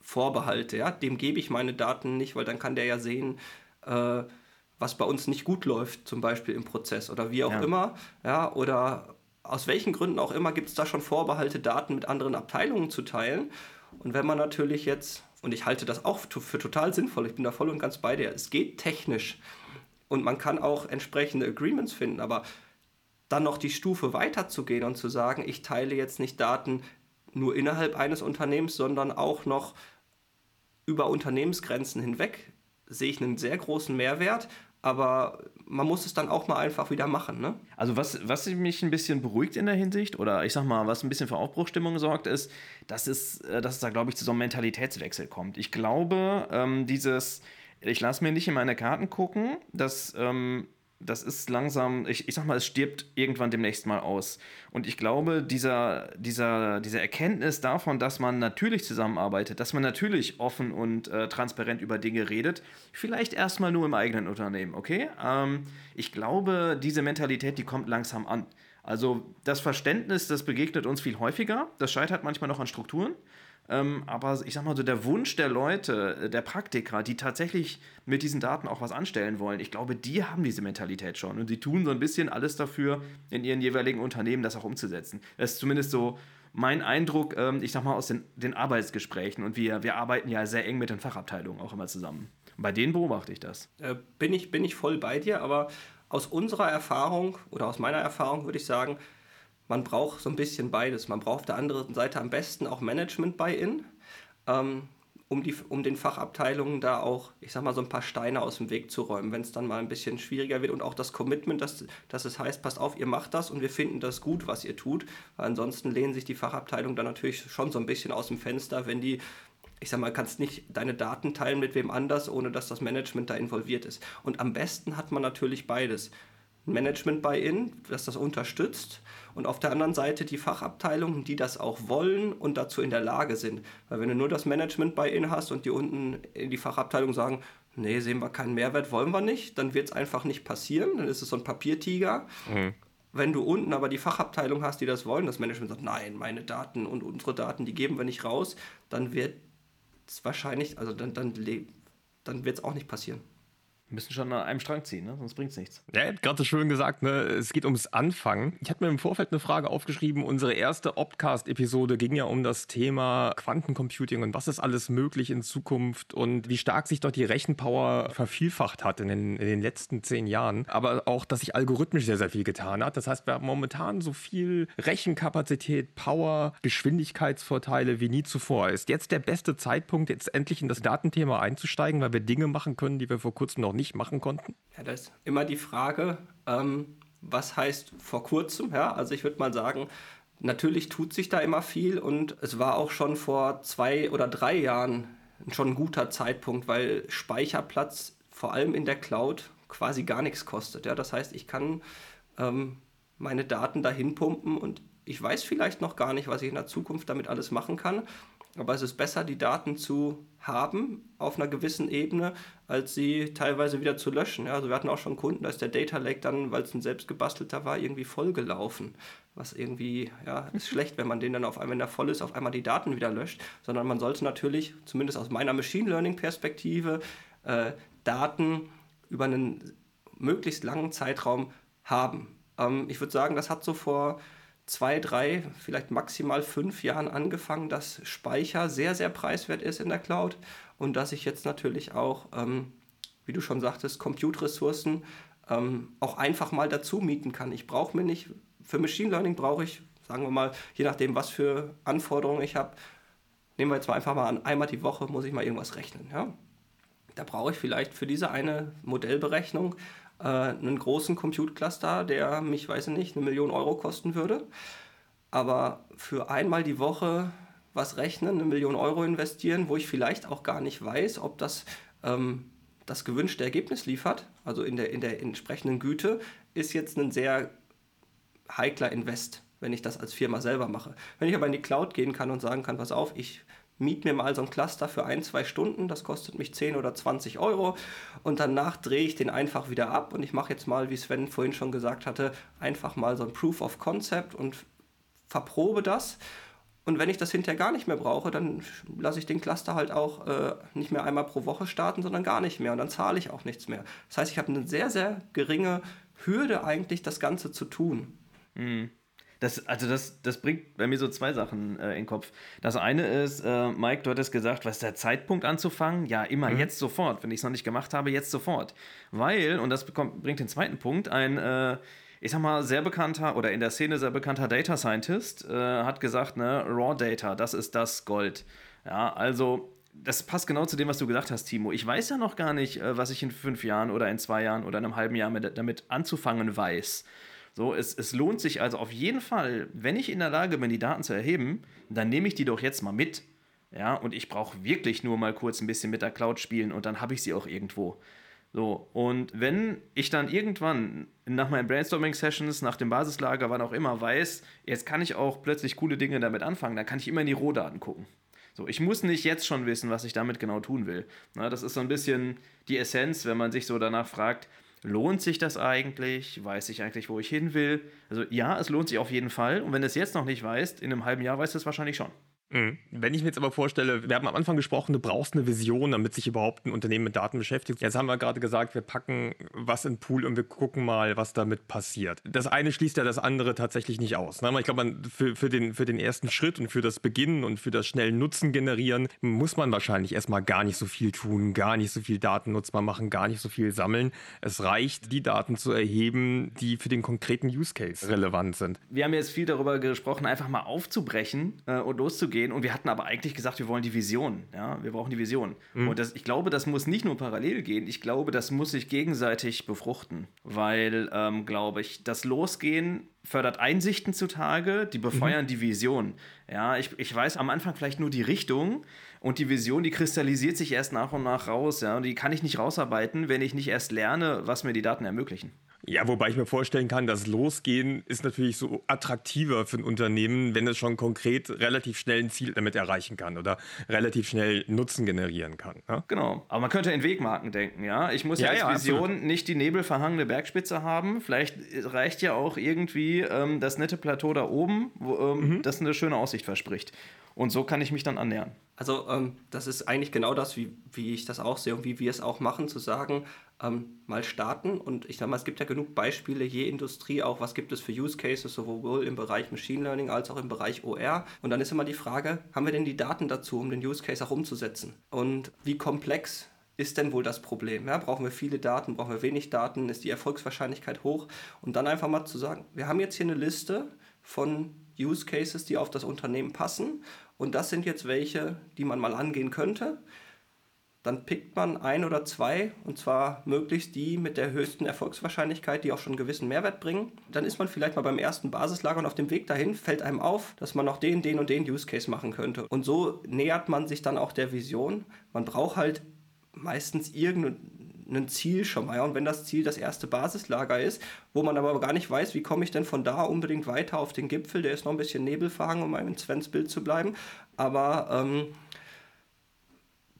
Vorbehalte. Ja? Dem gebe ich meine Daten nicht, weil dann kann der ja sehen, äh, was bei uns nicht gut läuft, zum Beispiel im Prozess oder wie auch ja. immer. Ja? Oder aus welchen Gründen auch immer gibt es da schon Vorbehalte, Daten mit anderen Abteilungen zu teilen. Und wenn man natürlich jetzt, und ich halte das auch für total sinnvoll, ich bin da voll und ganz bei dir, es geht technisch. Und man kann auch entsprechende Agreements finden, aber dann noch die Stufe weiterzugehen und zu sagen, ich teile jetzt nicht Daten nur innerhalb eines Unternehmens, sondern auch noch über Unternehmensgrenzen hinweg sehe ich einen sehr großen Mehrwert, aber man muss es dann auch mal einfach wieder machen. Ne? Also was, was mich ein bisschen beruhigt in der Hinsicht oder ich sag mal, was ein bisschen für Aufbruchstimmung sorgt, ist, dass es, äh, dass es da, glaube ich, zu so einem Mentalitätswechsel kommt. Ich glaube, ähm, dieses, ich lasse mir nicht in meine Karten gucken, dass ähm, das ist langsam, ich, ich sag mal, es stirbt irgendwann demnächst mal aus. Und ich glaube, dieser, dieser, diese Erkenntnis davon, dass man natürlich zusammenarbeitet, dass man natürlich offen und äh, transparent über Dinge redet, vielleicht erstmal nur im eigenen Unternehmen, okay? Ähm, ich glaube, diese Mentalität, die kommt langsam an. Also das Verständnis, das begegnet uns viel häufiger. Das scheitert manchmal noch an Strukturen. Ähm, aber ich sag mal so, der Wunsch der Leute, äh, der Praktiker, die tatsächlich mit diesen Daten auch was anstellen wollen, ich glaube, die haben diese Mentalität schon und die tun so ein bisschen alles dafür, in ihren jeweiligen Unternehmen das auch umzusetzen. Das ist zumindest so mein Eindruck, ähm, ich sag mal, aus den, den Arbeitsgesprächen und wir, wir arbeiten ja sehr eng mit den Fachabteilungen auch immer zusammen. Und bei denen beobachte ich das. Äh, bin, ich, bin ich voll bei dir, aber aus unserer Erfahrung oder aus meiner Erfahrung würde ich sagen, man braucht so ein bisschen beides. Man braucht auf der anderen Seite am besten auch Management-Buy-In, ähm, um, um den Fachabteilungen da auch, ich sag mal, so ein paar Steine aus dem Weg zu räumen, wenn es dann mal ein bisschen schwieriger wird und auch das Commitment, dass, dass es heißt, passt auf, ihr macht das und wir finden das gut, was ihr tut. Weil ansonsten lehnen sich die Fachabteilungen dann natürlich schon so ein bisschen aus dem Fenster, wenn die ich sag mal, kannst nicht deine Daten teilen mit wem anders, ohne dass das Management da involviert ist. Und am besten hat man natürlich beides. Management Buy-in, das das unterstützt und auf der anderen Seite die Fachabteilungen, die das auch wollen und dazu in der Lage sind. Weil wenn du nur das Management Buy-in hast und die unten in die Fachabteilung sagen, nee, sehen wir keinen Mehrwert, wollen wir nicht, dann wird es einfach nicht passieren, dann ist es so ein Papiertiger. Mhm. Wenn du unten aber die Fachabteilung hast, die das wollen, das Management sagt, nein, meine Daten und unsere Daten, die geben wir nicht raus, dann wird es wahrscheinlich, also dann, dann, dann wird es auch nicht passieren. Müssen schon an einem Strang ziehen, ne? sonst bringt es nichts. Ja, gerade schön gesagt, ne? es geht ums Anfangen. Ich hatte mir im Vorfeld eine Frage aufgeschrieben. Unsere erste Opcast-Episode ging ja um das Thema Quantencomputing und was ist alles möglich in Zukunft und wie stark sich dort die Rechenpower vervielfacht hat in den, in den letzten zehn Jahren. Aber auch, dass sich algorithmisch sehr, sehr viel getan hat. Das heißt, wir haben momentan so viel Rechenkapazität, Power, Geschwindigkeitsvorteile wie nie zuvor. Ist jetzt der beste Zeitpunkt, jetzt endlich in das Datenthema einzusteigen, weil wir Dinge machen können, die wir vor kurzem noch nicht machen konnten? Ja, das ist immer die Frage, ähm, was heißt vor kurzem? Ja, also ich würde mal sagen, natürlich tut sich da immer viel und es war auch schon vor zwei oder drei Jahren schon ein guter Zeitpunkt, weil Speicherplatz vor allem in der Cloud quasi gar nichts kostet. Ja, das heißt, ich kann ähm, meine Daten dahin pumpen und ich weiß vielleicht noch gar nicht, was ich in der Zukunft damit alles machen kann. Aber es ist besser, die Daten zu haben auf einer gewissen Ebene, als sie teilweise wieder zu löschen. Ja, also wir hatten auch schon Kunden, da ist der Data Lake dann, weil es ein selbstgebastelter war, irgendwie vollgelaufen. Was irgendwie, ja, ist schlecht, wenn man den dann auf einmal, wenn er voll ist, auf einmal die Daten wieder löscht. Sondern man sollte natürlich, zumindest aus meiner Machine Learning Perspektive, äh, Daten über einen möglichst langen Zeitraum haben. Ähm, ich würde sagen, das hat so vor zwei, drei, vielleicht maximal fünf Jahren angefangen, dass Speicher sehr, sehr preiswert ist in der Cloud und dass ich jetzt natürlich auch, ähm, wie du schon sagtest, Compute-Ressourcen ähm, auch einfach mal dazu mieten kann. Ich brauche mir nicht für Machine Learning brauche ich, sagen wir mal, je nachdem, was für Anforderungen ich habe, nehmen wir jetzt mal einfach mal an, einmal die Woche muss ich mal irgendwas rechnen. Ja? Da brauche ich vielleicht für diese eine Modellberechnung äh, einen großen Compute-Cluster, der mich, weiß ich nicht, eine Million Euro kosten würde. Aber für einmal die Woche was rechnen, eine Million Euro investieren, wo ich vielleicht auch gar nicht weiß, ob das ähm, das gewünschte Ergebnis liefert, also in der, in der entsprechenden Güte, ist jetzt ein sehr heikler Invest, wenn ich das als Firma selber mache. Wenn ich aber in die Cloud gehen kann und sagen kann, pass auf, ich miete mir mal so ein Cluster für ein, zwei Stunden, das kostet mich 10 oder 20 Euro und danach drehe ich den einfach wieder ab und ich mache jetzt mal, wie Sven vorhin schon gesagt hatte, einfach mal so ein Proof of Concept und verprobe das und wenn ich das hinterher gar nicht mehr brauche, dann lasse ich den Cluster halt auch äh, nicht mehr einmal pro Woche starten, sondern gar nicht mehr. Und dann zahle ich auch nichts mehr. Das heißt, ich habe eine sehr, sehr geringe Hürde eigentlich, das Ganze zu tun. Mhm. Das, also das, das bringt bei mir so zwei Sachen äh, in den Kopf. Das eine ist, äh, Mike, du hattest gesagt, was ist der Zeitpunkt anzufangen? Ja, immer mhm. jetzt sofort. Wenn ich es noch nicht gemacht habe, jetzt sofort. Weil, und das bekommt, bringt den zweiten Punkt, ein äh, ich sag mal, sehr bekannter oder in der Szene sehr bekannter Data Scientist äh, hat gesagt, ne, Raw Data, das ist das Gold. Ja, also das passt genau zu dem, was du gesagt hast, Timo. Ich weiß ja noch gar nicht, äh, was ich in fünf Jahren oder in zwei Jahren oder in einem halben Jahr mit, damit anzufangen weiß. So, es, es lohnt sich also auf jeden Fall, wenn ich in der Lage bin, die Daten zu erheben, dann nehme ich die doch jetzt mal mit. Ja, und ich brauche wirklich nur mal kurz ein bisschen mit der Cloud spielen und dann habe ich sie auch irgendwo. So, und wenn ich dann irgendwann nach meinen Brainstorming-Sessions, nach dem Basislager, wann auch immer, weiß, jetzt kann ich auch plötzlich coole Dinge damit anfangen, dann kann ich immer in die Rohdaten gucken. So, ich muss nicht jetzt schon wissen, was ich damit genau tun will. Na, das ist so ein bisschen die Essenz, wenn man sich so danach fragt, lohnt sich das eigentlich? Weiß ich eigentlich, wo ich hin will? Also ja, es lohnt sich auf jeden Fall. Und wenn du es jetzt noch nicht weißt, in einem halben Jahr weißt du es wahrscheinlich schon. Mhm. Wenn ich mir jetzt aber vorstelle, wir haben am Anfang gesprochen, du brauchst eine Vision, damit sich überhaupt ein Unternehmen mit Daten beschäftigt. Jetzt haben wir gerade gesagt, wir packen was in den Pool und wir gucken mal, was damit passiert. Das eine schließt ja das andere tatsächlich nicht aus. Ne? Ich glaube, für, für, den, für den ersten Schritt und für das Beginnen und für das schnelle Nutzen generieren, muss man wahrscheinlich erstmal gar nicht so viel tun, gar nicht so viel Daten nutzbar machen, gar nicht so viel sammeln. Es reicht, die Daten zu erheben, die für den konkreten Use Case relevant sind. Wir haben jetzt viel darüber gesprochen, einfach mal aufzubrechen äh, und loszugehen gehen. Und wir hatten aber eigentlich gesagt, wir wollen die Vision. Ja, wir brauchen die Vision. Mhm. Und das, ich glaube, das muss nicht nur parallel gehen. Ich glaube, das muss sich gegenseitig befruchten. Weil, ähm, glaube ich, das Losgehen fördert Einsichten zutage, die befeuern mhm. die Vision. Ja, ich, ich weiß am Anfang vielleicht nur die Richtung und die Vision, die kristallisiert sich erst nach und nach raus. Ja, und die kann ich nicht rausarbeiten, wenn ich nicht erst lerne, was mir die Daten ermöglichen. Ja, wobei ich mir vorstellen kann, das Losgehen ist natürlich so attraktiver für ein Unternehmen, wenn es schon konkret relativ schnell ein Ziel damit erreichen kann oder relativ schnell Nutzen generieren kann. Ne? Genau. Aber man könnte in Wegmarken denken, ja. Ich muss ja, ja als Vision absolut. nicht die nebelverhangene Bergspitze haben. Vielleicht reicht ja auch irgendwie ähm, das nette Plateau da oben, wo, ähm, mhm. das eine schöne Aussicht verspricht. Und so kann ich mich dann annähern. Also ähm, das ist eigentlich genau das, wie, wie ich das auch sehe und wie wir es auch machen, zu sagen, ähm, mal starten. Und ich sage mal, es gibt ja genug Beispiele, je Industrie auch, was gibt es für Use Cases, sowohl im Bereich Machine Learning als auch im Bereich OR. Und dann ist immer die Frage, haben wir denn die Daten dazu, um den Use Case auch umzusetzen? Und wie komplex ist denn wohl das Problem? Ja, brauchen wir viele Daten, brauchen wir wenig Daten, ist die Erfolgswahrscheinlichkeit hoch? Und dann einfach mal zu sagen, wir haben jetzt hier eine Liste von Use Cases, die auf das Unternehmen passen. Und das sind jetzt welche, die man mal angehen könnte dann pickt man ein oder zwei und zwar möglichst die mit der höchsten Erfolgswahrscheinlichkeit, die auch schon einen gewissen Mehrwert bringen. Dann ist man vielleicht mal beim ersten Basislager und auf dem Weg dahin fällt einem auf, dass man noch den, den und den Use Case machen könnte. Und so nähert man sich dann auch der Vision. Man braucht halt meistens irgendein Ziel schon mal. Und wenn das Ziel das erste Basislager ist, wo man aber gar nicht weiß, wie komme ich denn von da unbedingt weiter auf den Gipfel, der ist noch ein bisschen nebelverhangen, um in Svens Bild zu bleiben. Aber ähm,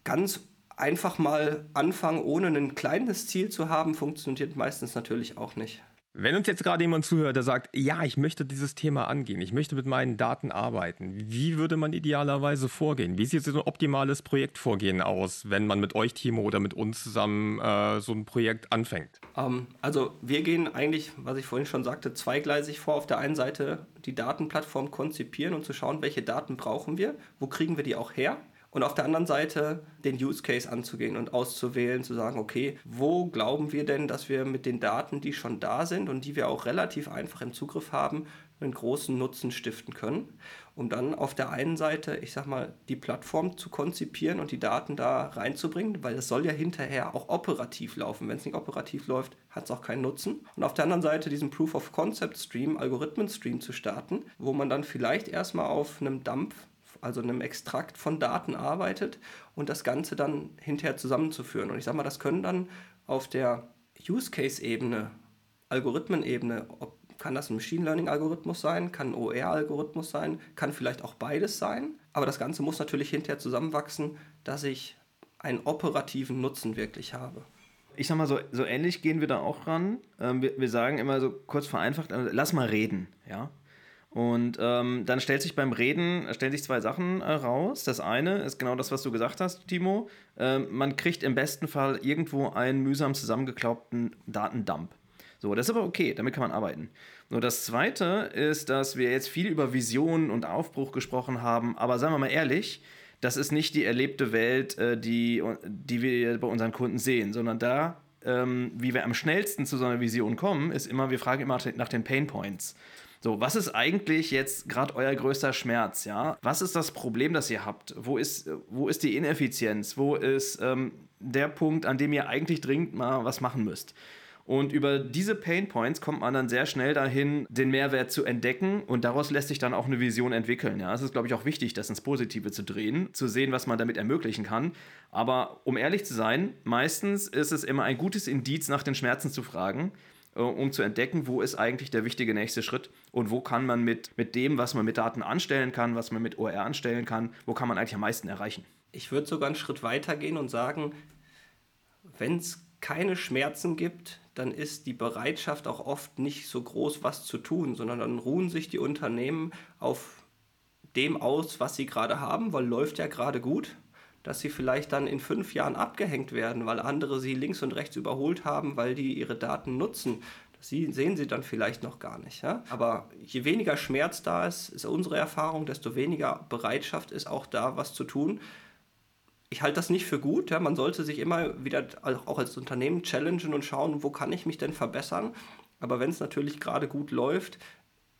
ganz einfach mal anfangen, ohne ein kleines Ziel zu haben, funktioniert meistens natürlich auch nicht. Wenn uns jetzt gerade jemand zuhört, der sagt, ja, ich möchte dieses Thema angehen, ich möchte mit meinen Daten arbeiten, wie würde man idealerweise vorgehen? Wie sieht so ein optimales Projektvorgehen aus, wenn man mit euch, Timo, oder mit uns zusammen äh, so ein Projekt anfängt? Ähm, also wir gehen eigentlich, was ich vorhin schon sagte, zweigleisig vor. Auf der einen Seite die Datenplattform konzipieren und zu schauen, welche Daten brauchen wir, wo kriegen wir die auch her Und auf der anderen Seite den Use Case anzugehen und auszuwählen, zu sagen, okay, wo glauben wir denn, dass wir mit den Daten, die schon da sind und die wir auch relativ einfach im Zugriff haben, einen großen Nutzen stiften können, um dann auf der einen Seite, ich sag mal, die Plattform zu konzipieren und die Daten da reinzubringen, weil es soll ja hinterher auch operativ laufen. Wenn es nicht operativ läuft, hat es auch keinen Nutzen. Und auf der anderen Seite diesen Proof of Concept Stream, Algorithmen Stream zu starten, wo man dann vielleicht erstmal auf einem Dump also einem Extrakt von Daten arbeitet und das Ganze dann hinterher zusammenzuführen. Und ich sage mal, das können dann auf der Use Case Ebene, Algorithmenebene, kann das ein Machine Learning Algorithmus sein, kann ein OR Algorithmus sein, kann vielleicht auch beides sein. Aber das Ganze muss natürlich hinterher zusammenwachsen, dass ich einen operativen Nutzen wirklich habe. Ich sag mal, so, so ähnlich gehen wir da auch ran. Ähm, wir, wir sagen immer so kurz vereinfacht, also lass mal reden, ja. Und ähm, dann stellt sich beim Reden stellen sich zwei Sachen äh, raus. Das eine ist genau das, was du gesagt hast, Timo. Ähm, man kriegt im besten Fall irgendwo einen mühsam zusammengeklaubten Datendump. So, das ist aber okay, damit kann man arbeiten. Nur das Zweite ist, dass wir jetzt viel über Vision und Aufbruch gesprochen haben, aber sagen wir mal ehrlich, das ist nicht die erlebte Welt, äh, die, die wir bei unseren Kunden sehen, sondern da, ähm, wie wir am schnellsten zu so einer Vision kommen, ist immer, wir fragen immer nach den Pain Points. So, was ist eigentlich jetzt gerade euer größter Schmerz? Ja? Was ist das Problem, das ihr habt? Wo ist, wo ist die Ineffizienz? Wo ist ähm, der Punkt, an dem ihr eigentlich dringend mal was machen müsst? Und über diese Pain Points kommt man dann sehr schnell dahin, den Mehrwert zu entdecken und daraus lässt sich dann auch eine Vision entwickeln. Ja, es ist, glaube ich, auch wichtig, das ins Positive zu drehen, zu sehen, was man damit ermöglichen kann. Aber um ehrlich zu sein, meistens ist es immer ein gutes Indiz, nach den Schmerzen zu fragen um zu entdecken, wo ist eigentlich der wichtige nächste Schritt und wo kann man mit, mit dem, was man mit Daten anstellen kann, was man mit OR anstellen kann, wo kann man eigentlich am meisten erreichen. Ich würde sogar einen Schritt weiter gehen und sagen, wenn es keine Schmerzen gibt, dann ist die Bereitschaft auch oft nicht so groß, was zu tun, sondern dann ruhen sich die Unternehmen auf dem aus, was sie gerade haben, weil läuft ja gerade gut, dass sie vielleicht dann in fünf Jahren abgehängt werden, weil andere sie links und rechts überholt haben, weil die ihre Daten nutzen. Das sehen sie dann vielleicht noch gar nicht. Ja? Aber je weniger Schmerz da ist, ist unsere Erfahrung, desto weniger Bereitschaft ist auch da, was zu tun ich halte das nicht für gut. Ja. Man sollte sich immer wieder auch als Unternehmen challengen und schauen, wo kann ich mich denn verbessern. Aber wenn es natürlich gerade gut läuft,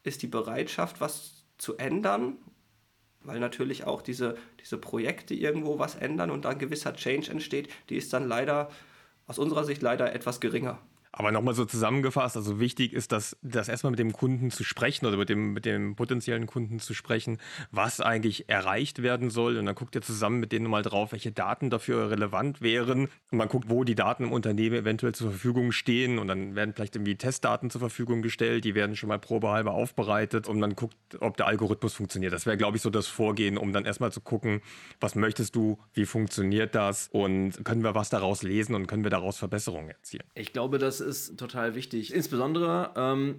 ist die Bereitschaft, was zu ändern, weil natürlich auch diese, diese Projekte irgendwo was ändern und da ein gewisser Change entsteht, die ist dann leider, aus unserer Sicht leider etwas geringer. Aber nochmal so zusammengefasst, also wichtig ist, dass das erstmal mit dem Kunden zu sprechen oder mit dem, mit dem potenziellen Kunden zu sprechen, was eigentlich erreicht werden soll. Und dann guckt ihr zusammen mit denen mal drauf, welche Daten dafür relevant wären. Und man guckt, wo die Daten im Unternehmen eventuell zur Verfügung stehen. Und dann werden vielleicht irgendwie Testdaten zur Verfügung gestellt, die werden schon mal probehalber aufbereitet und dann guckt, ob der Algorithmus funktioniert. Das wäre, glaube ich, so das Vorgehen, um dann erstmal zu gucken, was möchtest du, wie funktioniert das und können wir was daraus lesen und können wir daraus Verbesserungen erzielen. Ich glaube, das ist total wichtig. Insbesondere, ähm,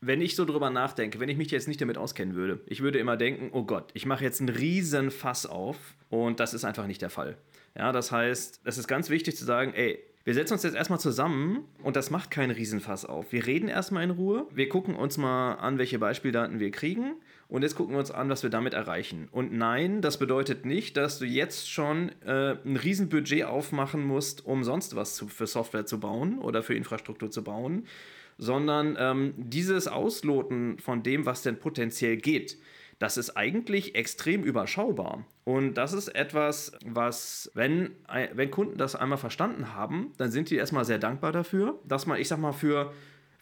wenn ich so drüber nachdenke, wenn ich mich jetzt nicht damit auskennen würde, ich würde immer denken, oh Gott, ich mache jetzt einen riesen Fass auf und das ist einfach nicht der Fall. Ja, das heißt, es ist ganz wichtig zu sagen, ey, wir setzen uns jetzt erstmal zusammen und das macht keinen Riesenfass auf. Wir reden erstmal in Ruhe, wir gucken uns mal an, welche Beispieldaten wir kriegen und jetzt gucken wir uns an, was wir damit erreichen. Und nein, das bedeutet nicht, dass du jetzt schon äh, ein Riesenbudget aufmachen musst, um sonst was zu, für Software zu bauen oder für Infrastruktur zu bauen, sondern ähm, dieses Ausloten von dem, was denn potenziell geht, das ist eigentlich extrem überschaubar. Und das ist etwas, was, wenn, wenn Kunden das einmal verstanden haben, dann sind die erstmal sehr dankbar dafür, dass man, ich sag mal, für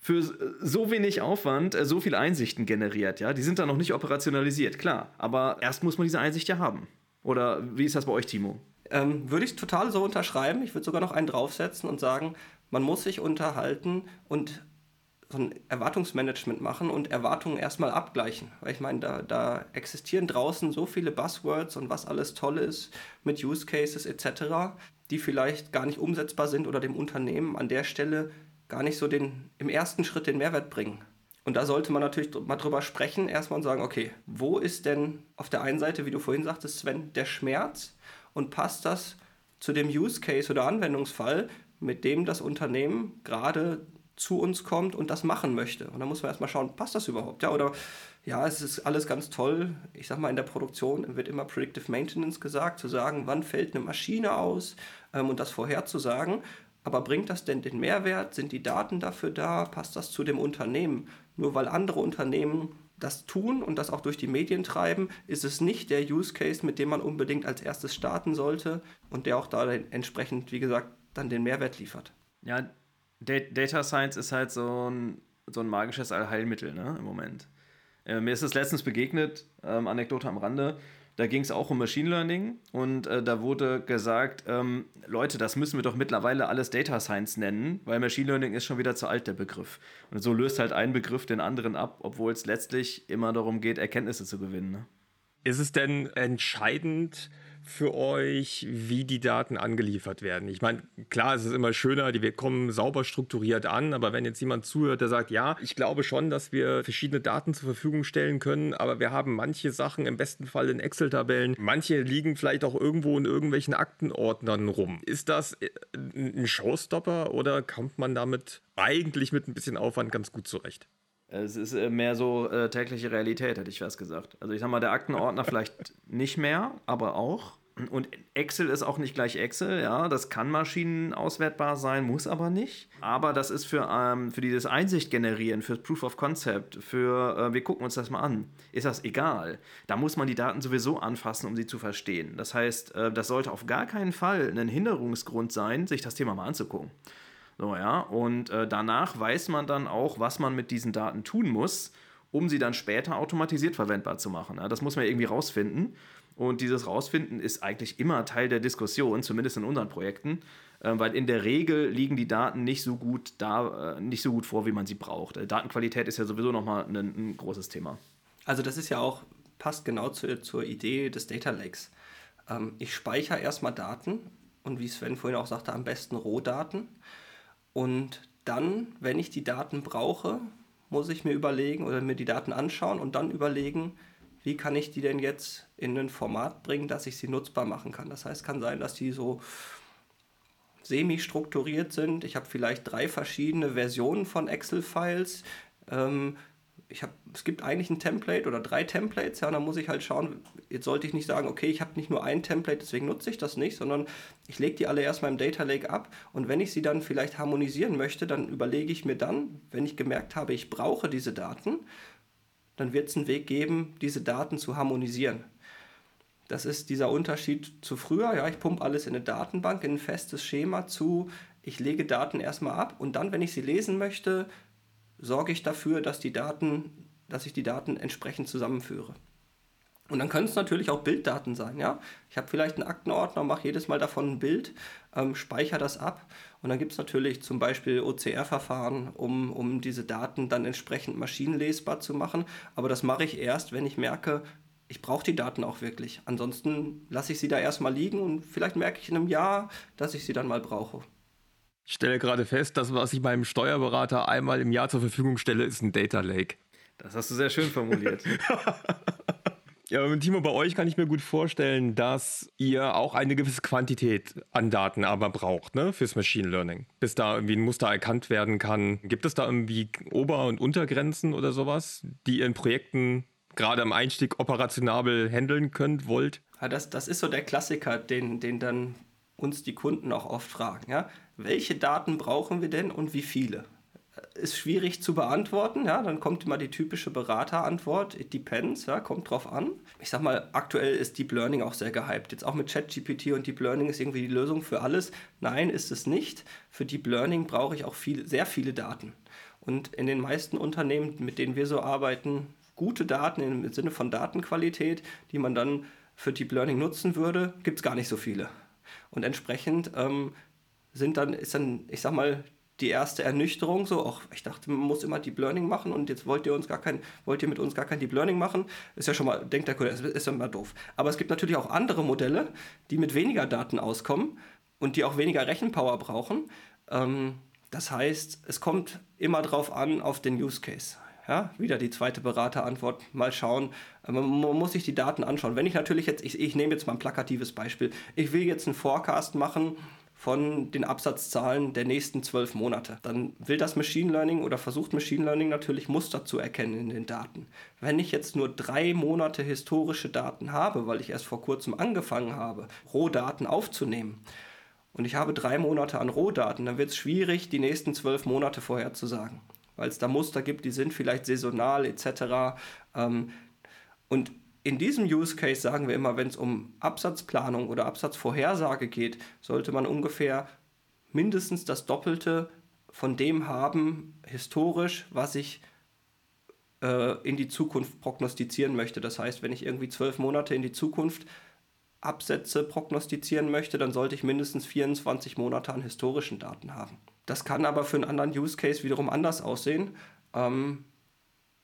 für so wenig Aufwand äh, so viele Einsichten generiert. Ja? Die sind dann noch nicht operationalisiert, klar. Aber erst muss man diese Einsicht ja haben. Oder wie ist das bei euch, Timo? Ähm, würde ich total so unterschreiben. Ich würde sogar noch einen draufsetzen und sagen, man muss sich unterhalten und so ein Erwartungsmanagement machen und Erwartungen erstmal abgleichen. Weil ich meine, da, da existieren draußen so viele Buzzwords und was alles toll ist mit Use Cases etc., die vielleicht gar nicht umsetzbar sind oder dem Unternehmen an der Stelle gar nicht so den, im ersten Schritt den Mehrwert bringen. Und da sollte man natürlich mal drüber sprechen, erstmal und sagen, okay, wo ist denn auf der einen Seite, wie du vorhin sagtest, Sven, der Schmerz und passt das zu dem Use Case oder Anwendungsfall, mit dem das Unternehmen gerade zu uns kommt und das machen möchte. Und da muss man erstmal schauen, passt das überhaupt? Ja, oder ja, es ist alles ganz toll. Ich sag mal, in der Produktion wird immer Predictive Maintenance gesagt, zu sagen, wann fällt eine Maschine aus ähm, und das vorherzusagen. Aber bringt das denn den Mehrwert? Sind die Daten dafür da? Passt das zu dem Unternehmen? Nur weil andere Unternehmen das tun und das auch durch die Medien treiben, ist es nicht der Use Case, mit dem man unbedingt als erstes starten sollte und der auch da entsprechend, wie gesagt, dann den Mehrwert liefert. Ja, Data Science ist halt so ein, so ein magisches Allheilmittel ne, im Moment. Äh, mir ist es letztens begegnet, ähm, Anekdote am Rande. Da ging es auch um Machine Learning und äh, da wurde gesagt, ähm, Leute, das müssen wir doch mittlerweile alles Data Science nennen, weil Machine Learning ist schon wieder zu alt, der Begriff. Und so löst halt ein Begriff den anderen ab, obwohl es letztlich immer darum geht, Erkenntnisse zu gewinnen. Ne? Ist es denn entscheidend, für euch, wie die Daten angeliefert werden? Ich meine, klar, es ist immer schöner, die wir kommen sauber strukturiert an, aber wenn jetzt jemand zuhört, der sagt, ja, ich glaube schon, dass wir verschiedene Daten zur Verfügung stellen können, aber wir haben manche Sachen im besten Fall in Excel-Tabellen, manche liegen vielleicht auch irgendwo in irgendwelchen Aktenordnern rum. Ist das äh, ein Showstopper oder kommt man damit eigentlich mit ein bisschen Aufwand ganz gut zurecht? Es ist äh, mehr so äh, tägliche Realität, hätte ich was gesagt. Also ich sag mal, der Aktenordner vielleicht nicht mehr, aber auch. Und Excel ist auch nicht gleich Excel, ja. Das kann maschinenauswertbar sein, muss aber nicht. Aber das ist für, ähm, für dieses Einsicht generieren, für Proof of Concept, für äh, wir gucken uns das mal an, ist das egal. Da muss man die Daten sowieso anfassen, um sie zu verstehen. Das heißt, äh, das sollte auf gar keinen Fall ein Hinderungsgrund sein, sich das Thema mal anzugucken. So, ja. Und äh, danach weiß man dann auch, was man mit diesen Daten tun muss, um sie dann später automatisiert verwendbar zu machen. Ja, das muss man irgendwie rausfinden. Und dieses Rausfinden ist eigentlich immer Teil der Diskussion, zumindest in unseren Projekten, äh, weil in der Regel liegen die Daten nicht so gut da, äh, nicht so gut vor, wie man sie braucht. Äh, Datenqualität ist ja sowieso nochmal ein, ein großes Thema. Also das ist ja auch, passt genau zu, zur Idee des Data Lakes. Ähm, ich speichere erstmal Daten und wie Sven vorhin auch sagte, am besten Rohdaten. Und dann, wenn ich die Daten brauche, muss ich mir überlegen oder mir die Daten anschauen und dann überlegen, wie kann ich die denn jetzt in ein Format bringen, dass ich sie nutzbar machen kann. Das heißt, kann sein, dass die so semi-strukturiert sind. Ich habe vielleicht drei verschiedene Versionen von Excel-Files. Ähm, ich habe, es gibt eigentlich ein Template oder drei Templates, ja, und dann muss ich halt schauen, jetzt sollte ich nicht sagen, okay, ich habe nicht nur ein Template, deswegen nutze ich das nicht, sondern ich lege die alle erstmal im Data Lake ab und wenn ich sie dann vielleicht harmonisieren möchte, dann überlege ich mir dann, wenn ich gemerkt habe, ich brauche diese Daten, dann wird es einen Weg geben, diese Daten zu harmonisieren. Das ist dieser Unterschied zu früher, ja, ich pumpe alles in eine Datenbank, in ein festes Schema zu, ich lege Daten erstmal ab und dann, wenn ich sie lesen möchte, sorge ich dafür, dass die Daten, dass ich die Daten entsprechend zusammenführe. Und dann können es natürlich auch Bilddaten sein, ja. Ich habe vielleicht einen Aktenordner, mache jedes Mal davon ein Bild, ähm, speichere das ab und dann gibt es natürlich zum Beispiel OCR-Verfahren, um, um diese Daten dann entsprechend maschinenlesbar zu machen. Aber das mache ich erst, wenn ich merke, ich brauche die Daten auch wirklich. Ansonsten lasse ich sie da erstmal liegen und vielleicht merke ich in einem Jahr, dass ich sie dann mal brauche. Ich stelle gerade fest, dass was ich meinem Steuerberater einmal im Jahr zur Verfügung stelle, ist ein Data Lake. Das hast du sehr schön formuliert. ja, Timo, bei euch kann ich mir gut vorstellen, dass ihr auch eine gewisse Quantität an Daten aber braucht, ne, fürs Machine Learning. Bis da irgendwie ein Muster erkannt werden kann. Gibt es da irgendwie Ober- und Untergrenzen oder sowas, die ihr in Projekten gerade am Einstieg operationabel handeln könnt, wollt? Ja, das, das ist so der Klassiker, den, den dann uns die Kunden auch oft fragen. Ja? welche Daten brauchen wir denn und wie viele? Ist schwierig zu beantworten, ja, dann kommt immer die typische Beraterantwort, it depends, ja, kommt drauf an. Ich sag mal, aktuell ist Deep Learning auch sehr gehypt. Jetzt auch mit ChatGPT und Deep Learning ist irgendwie die Lösung für alles. Nein, ist es nicht. Für Deep Learning brauche ich auch viel, sehr viele Daten. Und in den meisten Unternehmen, mit denen wir so arbeiten, gute Daten im Sinne von Datenqualität, die man dann für Deep Learning nutzen würde, gibt es gar nicht so viele. Und entsprechend ähm, sind dann, ist dann, ich sag mal, die erste Ernüchterung so, ach, ich dachte, man muss immer Deep Learning machen und jetzt wollt ihr uns gar kein, wollt ihr mit uns gar kein Deep Learning machen, ist ja schon mal, denkt der Kunde, ist ja immer doof. Aber es gibt natürlich auch andere Modelle, die mit weniger Daten auskommen und die auch weniger Rechenpower brauchen. Ähm, das heißt, es kommt immer drauf an, auf den Use Case. Ja, wieder die zweite Beraterantwort. Mal schauen. Man muss sich die Daten anschauen. Wenn ich natürlich jetzt, ich, ich nehme jetzt mal ein plakatives Beispiel. Ich will jetzt einen Forecast machen von den Absatzzahlen der nächsten zwölf Monate. Dann will das Machine Learning oder versucht Machine Learning natürlich Muster zu erkennen in den Daten. Wenn ich jetzt nur drei Monate historische Daten habe, weil ich erst vor kurzem angefangen habe, Rohdaten aufzunehmen, und ich habe drei Monate an Rohdaten, dann wird es schwierig, die nächsten zwölf Monate vorherzusagen, weil es da Muster gibt, die sind vielleicht saisonal etc. Ähm, und in diesem Use Case sagen wir immer, wenn es um Absatzplanung oder Absatzvorhersage geht, sollte man ungefähr mindestens das Doppelte von dem haben, historisch, was ich äh, in die Zukunft prognostizieren möchte. Das heißt, wenn ich irgendwie zwölf Monate in die Zukunft Absätze prognostizieren möchte, dann sollte ich mindestens 24 Monate an historischen Daten haben. Das kann aber für einen anderen Use Case wiederum anders aussehen. Ähm,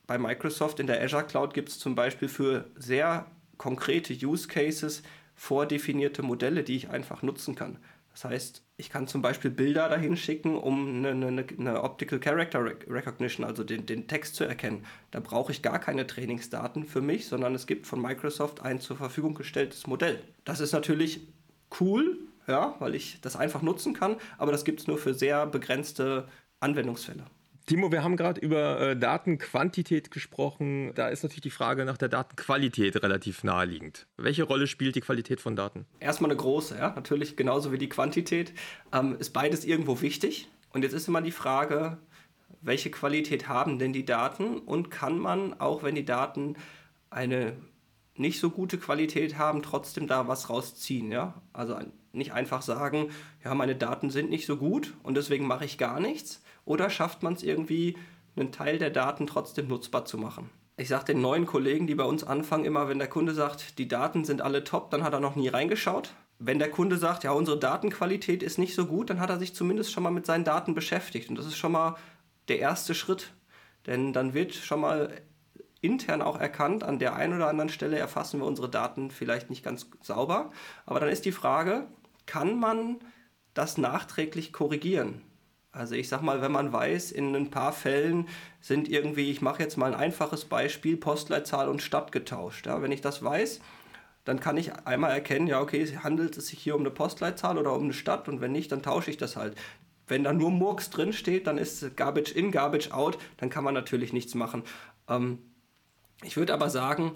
bei Microsoft in der Azure Cloud gibt es zum Beispiel für sehr konkrete Use Cases vordefinierte Modelle, die ich einfach nutzen kann. Das heißt, ich kann zum Beispiel Bilder dahin schicken, um eine, eine, eine Optical Character Recognition, also den, den, Text zu erkennen. Da brauche ich gar keine Trainingsdaten für mich, sondern es gibt von Microsoft ein zur Verfügung gestelltes Modell. Das ist natürlich cool, ja, weil ich das einfach nutzen kann, aber das gibt es nur für sehr begrenzte Anwendungsfälle. Timo, wir haben gerade über äh, Datenquantität gesprochen. Da ist natürlich die Frage nach der Datenqualität relativ naheliegend. Welche Rolle spielt die Qualität von Daten? Erstmal eine große, ja. Natürlich genauso wie die Quantität. Ähm, ist beides irgendwo wichtig. Und jetzt ist immer die Frage, welche Qualität haben denn die Daten und kann man, auch wenn die Daten eine nicht so gute Qualität haben, trotzdem da was rausziehen, ja? Also nicht einfach sagen, ja, meine Daten sind nicht so gut und deswegen mache ich gar nichts, oder schafft man es irgendwie, einen Teil der Daten trotzdem nutzbar zu machen? Ich sage den neuen Kollegen, die bei uns anfangen, immer, wenn der Kunde sagt, die Daten sind alle top, dann hat er noch nie reingeschaut. Wenn der Kunde sagt, ja, unsere Datenqualität ist nicht so gut, dann hat er sich zumindest schon mal mit seinen Daten beschäftigt. Und das ist schon mal der erste Schritt. Denn dann wird schon mal intern auch erkannt, an der einen oder anderen Stelle erfassen wir unsere Daten vielleicht nicht ganz sauber. Aber dann ist die Frage, kann man das nachträglich korrigieren? Also ich sag mal, wenn man weiß, in ein paar Fällen sind irgendwie, ich mache jetzt mal ein einfaches Beispiel, Postleitzahl und Stadt getauscht. Ja, wenn ich das weiß, dann kann ich einmal erkennen, ja, okay, handelt es sich hier um eine Postleitzahl oder um eine Stadt und wenn nicht, dann tausche ich das halt. Wenn da nur Murks drin steht, dann ist Garbage in, Garbage out, dann kann man natürlich nichts machen. Ähm, ich würde aber sagen,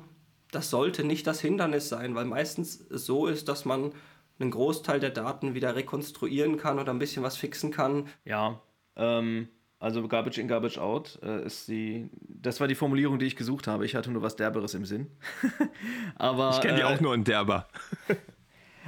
das sollte nicht das Hindernis sein, weil meistens so ist, dass man einen Großteil der Daten wieder rekonstruieren kann oder ein bisschen was fixen kann. Ja, ähm, also Garbage in, Garbage out äh, ist die. Das war die Formulierung, die ich gesucht habe. Ich hatte nur was Derberes im Sinn. aber, ich kenne die äh, auch nur in Derber.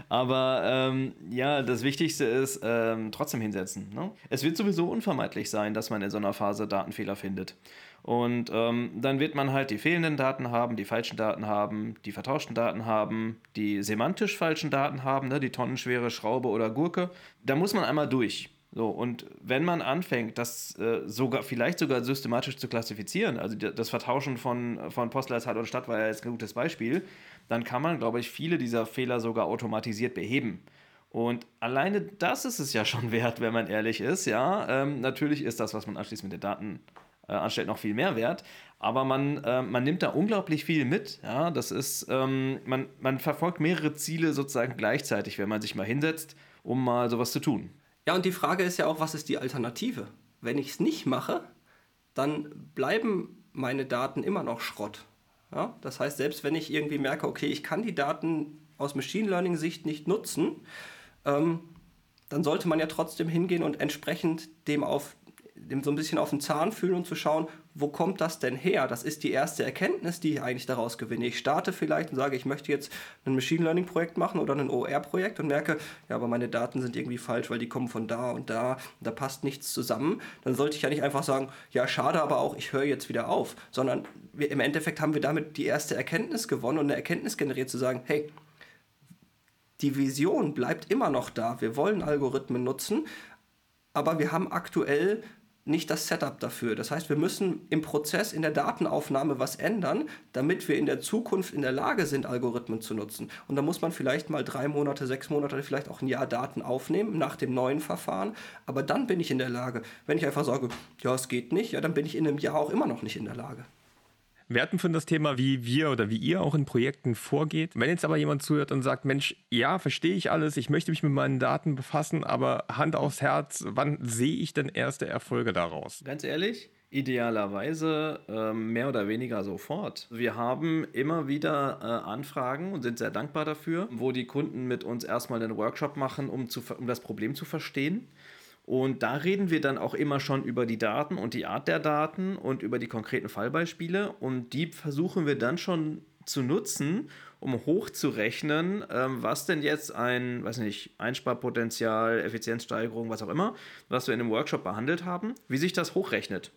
aber ähm, ja, das Wichtigste ist ähm, trotzdem hinsetzen. Ne? Es wird sowieso unvermeidlich sein, dass man in so einer Phase Datenfehler findet. Und ähm, dann wird man halt die fehlenden Daten haben, die falschen Daten haben, die vertauschten Daten haben, die semantisch falschen Daten haben, ne, die tonnenschwere Schraube oder Gurke. Da muss man einmal durch. So, und wenn man anfängt, das äh, sogar, vielleicht sogar systematisch zu klassifizieren, also das Vertauschen von, von Postleitzahl und Stadt war ja jetzt ein gutes Beispiel, dann kann man, glaube ich, viele dieser Fehler sogar automatisiert beheben. Und alleine das ist es ja schon wert, wenn man ehrlich ist, ja. Ähm, natürlich ist das, was man anschließend mit den Daten äh, anstellt, noch viel mehr wert. Aber man, äh, man nimmt da unglaublich viel mit. Ja, das ist, ähm, man, man verfolgt mehrere Ziele sozusagen gleichzeitig, wenn man sich mal hinsetzt, um mal sowas zu tun. Ja, und die Frage ist ja auch, was ist die Alternative? Wenn ich es nicht mache, dann bleiben meine Daten immer noch Schrott. Ja? Das heißt, selbst wenn ich irgendwie merke, okay, ich kann die Daten aus Machine Learning-Sicht nicht nutzen, ähm, dann sollte man ja trotzdem hingehen und entsprechend dem auf dem so ein bisschen auf den Zahn fühlen und zu schauen, wo kommt das denn her? Das ist die erste Erkenntnis, die ich eigentlich daraus gewinne. Ich starte vielleicht und sage, ich möchte jetzt ein Machine Learning Projekt machen oder ein OR-Projekt und merke, ja, aber meine Daten sind irgendwie falsch, weil die kommen von da und da und da passt nichts zusammen. Dann sollte ich ja nicht einfach sagen, ja, schade, aber auch ich höre jetzt wieder auf, sondern wir, im Endeffekt haben wir damit die erste Erkenntnis gewonnen und eine Erkenntnis generiert, zu sagen, hey, die Vision bleibt immer noch da. Wir wollen Algorithmen nutzen, aber wir haben aktuell nicht das Setup dafür. Das heißt, wir müssen im Prozess, in der Datenaufnahme was ändern, damit wir in der Zukunft in der Lage sind, Algorithmen zu nutzen. Und da muss man vielleicht mal drei Monate, sechs Monate, vielleicht auch ein Jahr Daten aufnehmen nach dem neuen Verfahren. Aber dann bin ich in der Lage. Wenn ich einfach sage, ja, es geht nicht, ja, dann bin ich in einem Jahr auch immer noch nicht in der Lage. Wir hatten von das Thema, wie wir oder wie ihr auch in Projekten vorgeht. Wenn jetzt aber jemand zuhört und sagt, Mensch, ja, verstehe ich alles, ich möchte mich mit meinen Daten befassen, aber Hand aufs Herz, wann sehe ich denn erste Erfolge daraus? Ganz ehrlich, Idealerweise äh, mehr oder weniger sofort. Wir haben immer wieder äh, Anfragen und sind sehr dankbar dafür, wo die Kunden mit uns erstmal einen Workshop machen, um, zu, um das Problem zu verstehen. Und da reden wir dann auch immer schon über die Daten und die Art der Daten und über die konkreten Fallbeispiele. Und die versuchen wir dann schon zu nutzen, um hochzurechnen, ähm, was denn jetzt ein, weiß nicht, Einsparpotenzial, Effizienzsteigerung, was auch immer, was wir in dem Workshop behandelt haben, wie sich das hochrechnet.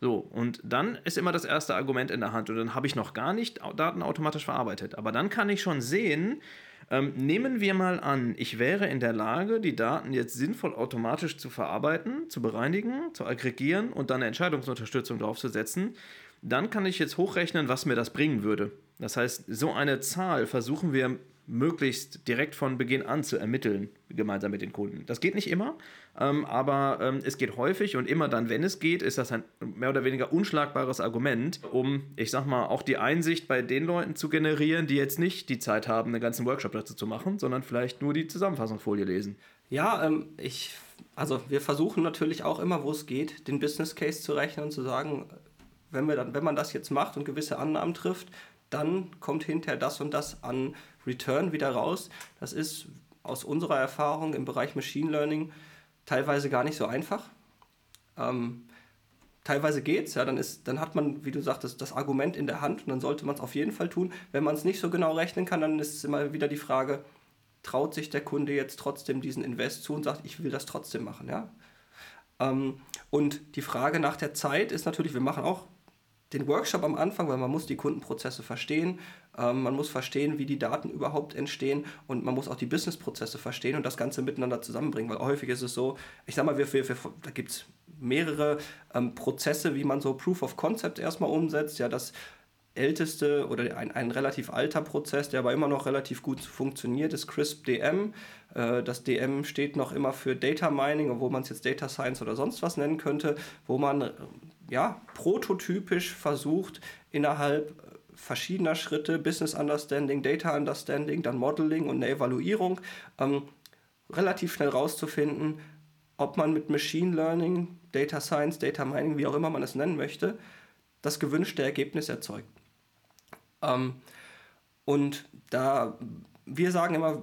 So, und dann ist immer das erste Argument in der Hand und dann habe ich noch gar nicht Daten automatisch verarbeitet. Aber dann kann ich schon sehen, ähm, nehmen wir mal an, ich wäre in der Lage, die Daten jetzt sinnvoll automatisch zu verarbeiten, zu bereinigen, zu aggregieren und dann eine Entscheidungsunterstützung draufzusetzen. Dann kann ich jetzt hochrechnen, was mir das bringen würde. Das heißt, so eine Zahl versuchen wir möglichst direkt von Beginn an zu ermitteln, gemeinsam mit den Kunden. Das geht nicht immer, ähm, aber ähm, es geht häufig und immer dann, wenn es geht, ist das ein mehr oder weniger unschlagbares Argument, um, ich sag mal, auch die Einsicht bei den Leuten zu generieren, die jetzt nicht die Zeit haben, einen ganzen Workshop dazu zu machen, sondern vielleicht nur die Zusammenfassungsfolie lesen. Ja, ähm, ich, also wir versuchen natürlich auch immer, wo es geht, den Business Case zu rechnen und zu sagen, wenn, wir dann, wenn man das jetzt macht und gewisse Annahmen trifft, dann kommt hinterher das und das an Return wieder raus. Das ist aus unserer Erfahrung im Bereich Machine Learning teilweise gar nicht so einfach. Ähm, teilweise geht's, ja, dann ist, dann hat man, wie du sagtest, das Argument in der Hand und dann sollte man es auf jeden Fall tun. Wenn man es nicht so genau rechnen kann, dann ist es immer wieder die Frage, traut sich der Kunde jetzt trotzdem diesen Invest zu und sagt, ich will das trotzdem machen, ja. Ähm, und die Frage nach der Zeit ist natürlich, wir machen auch den Workshop am Anfang, weil man muss die Kundenprozesse verstehen, ähm, man muss verstehen, wie die Daten überhaupt entstehen und man muss auch die Businessprozesse verstehen und das Ganze miteinander zusammenbringen, weil häufig ist es so, ich sag mal, wir, wir, wir da gibt es mehrere ähm, Prozesse, wie man so Proof of Concept erstmal umsetzt, ja, das älteste oder ein, ein relativ alter Prozess, der aber immer noch relativ gut funktioniert, ist CRISP DM. Äh, das DM steht noch immer für Data Mining, obwohl man es jetzt Data Science oder sonst was nennen könnte, wo man ja, prototypisch versucht, innerhalb verschiedener Schritte, Business Understanding, Data Understanding, dann Modeling und eine Evaluierung, ähm, relativ schnell rauszufinden, ob man mit Machine Learning, Data Science, Data Mining, wie auch immer man es nennen möchte, das gewünschte Ergebnis erzeugt. Ähm, und da, wir sagen immer,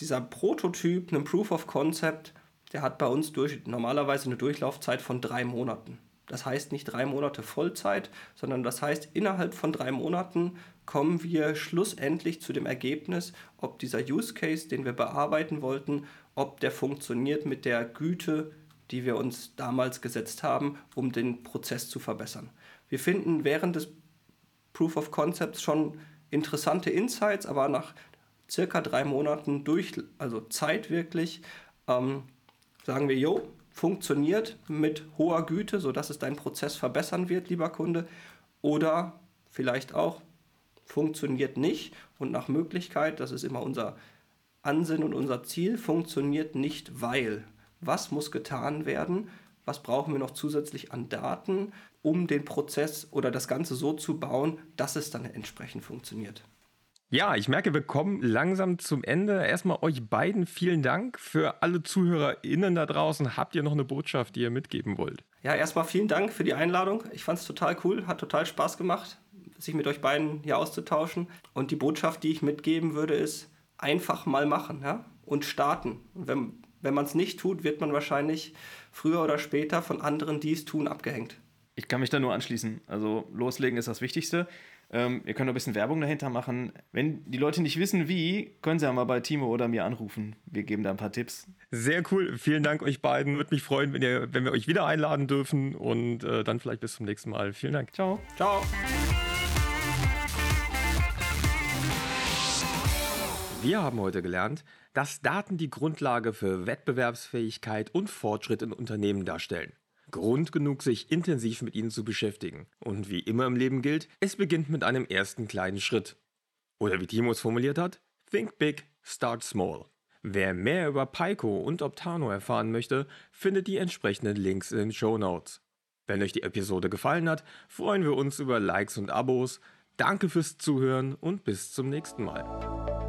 dieser Prototyp, ein Proof of Concept, der hat bei uns durch, normalerweise eine Durchlaufzeit von drei Monaten. Das heißt nicht drei Monate Vollzeit, sondern das heißt, innerhalb von drei Monaten kommen wir schlussendlich zu dem Ergebnis, ob dieser Use Case, den wir bearbeiten wollten, ob der funktioniert mit der Güte, die wir uns damals gesetzt haben, um den Prozess zu verbessern. Wir finden während des Proof of Concepts schon interessante Insights, aber nach circa drei Monaten durch, also Zeit wirklich, ähm, sagen wir, jo, funktioniert mit hoher Güte, sodass es deinen Prozess verbessern wird, lieber Kunde. Oder vielleicht auch funktioniert nicht und nach Möglichkeit, das ist immer unser Ansinnen und unser Ziel, funktioniert nicht, weil. Was muss getan werden? Was brauchen wir noch zusätzlich an Daten, um den Prozess oder das Ganze so zu bauen, dass es dann entsprechend funktioniert? Ja, ich merke, wir kommen langsam zum Ende. Erstmal euch beiden vielen Dank. Für alle ZuhörerInnen da draußen habt ihr noch eine Botschaft, die ihr mitgeben wollt? Ja, erstmal vielen Dank für die Einladung. Ich fand es total cool, hat total Spaß gemacht, sich mit euch beiden hier auszutauschen. Und die Botschaft, die ich mitgeben würde, ist einfach mal machen ja? und starten. Und wenn, wenn man es nicht tut, wird man wahrscheinlich früher oder später von anderen, die es tun, abgehängt. Ich kann mich da nur anschließen. Also loslegen ist das Wichtigste. Ähm, ihr könnt ein bisschen Werbung dahinter machen. Wenn die Leute nicht wissen, wie, können sie ja mal bei Timo oder mir anrufen. Wir geben da ein paar Tipps. Sehr cool. Vielen Dank euch beiden. Würde mich freuen, wenn, ihr, wenn wir euch wieder einladen dürfen. Und äh, dann vielleicht bis zum nächsten Mal. Vielen Dank. Ciao. Ciao. Wir haben heute gelernt, dass Daten die Grundlage für Wettbewerbsfähigkeit und Fortschritt in Unternehmen darstellen. Grund genug, sich intensiv mit ihnen zu beschäftigen. Und wie immer im Leben gilt, es beginnt mit einem ersten kleinen Schritt. Oder wie Timo es formuliert hat, Think Big, Start Small. Wer mehr über Pico und Optano erfahren möchte, findet die entsprechenden Links in den Show Notes. Wenn euch die Episode gefallen hat, freuen wir uns über Likes und Abos. Danke fürs Zuhören und bis zum nächsten Mal.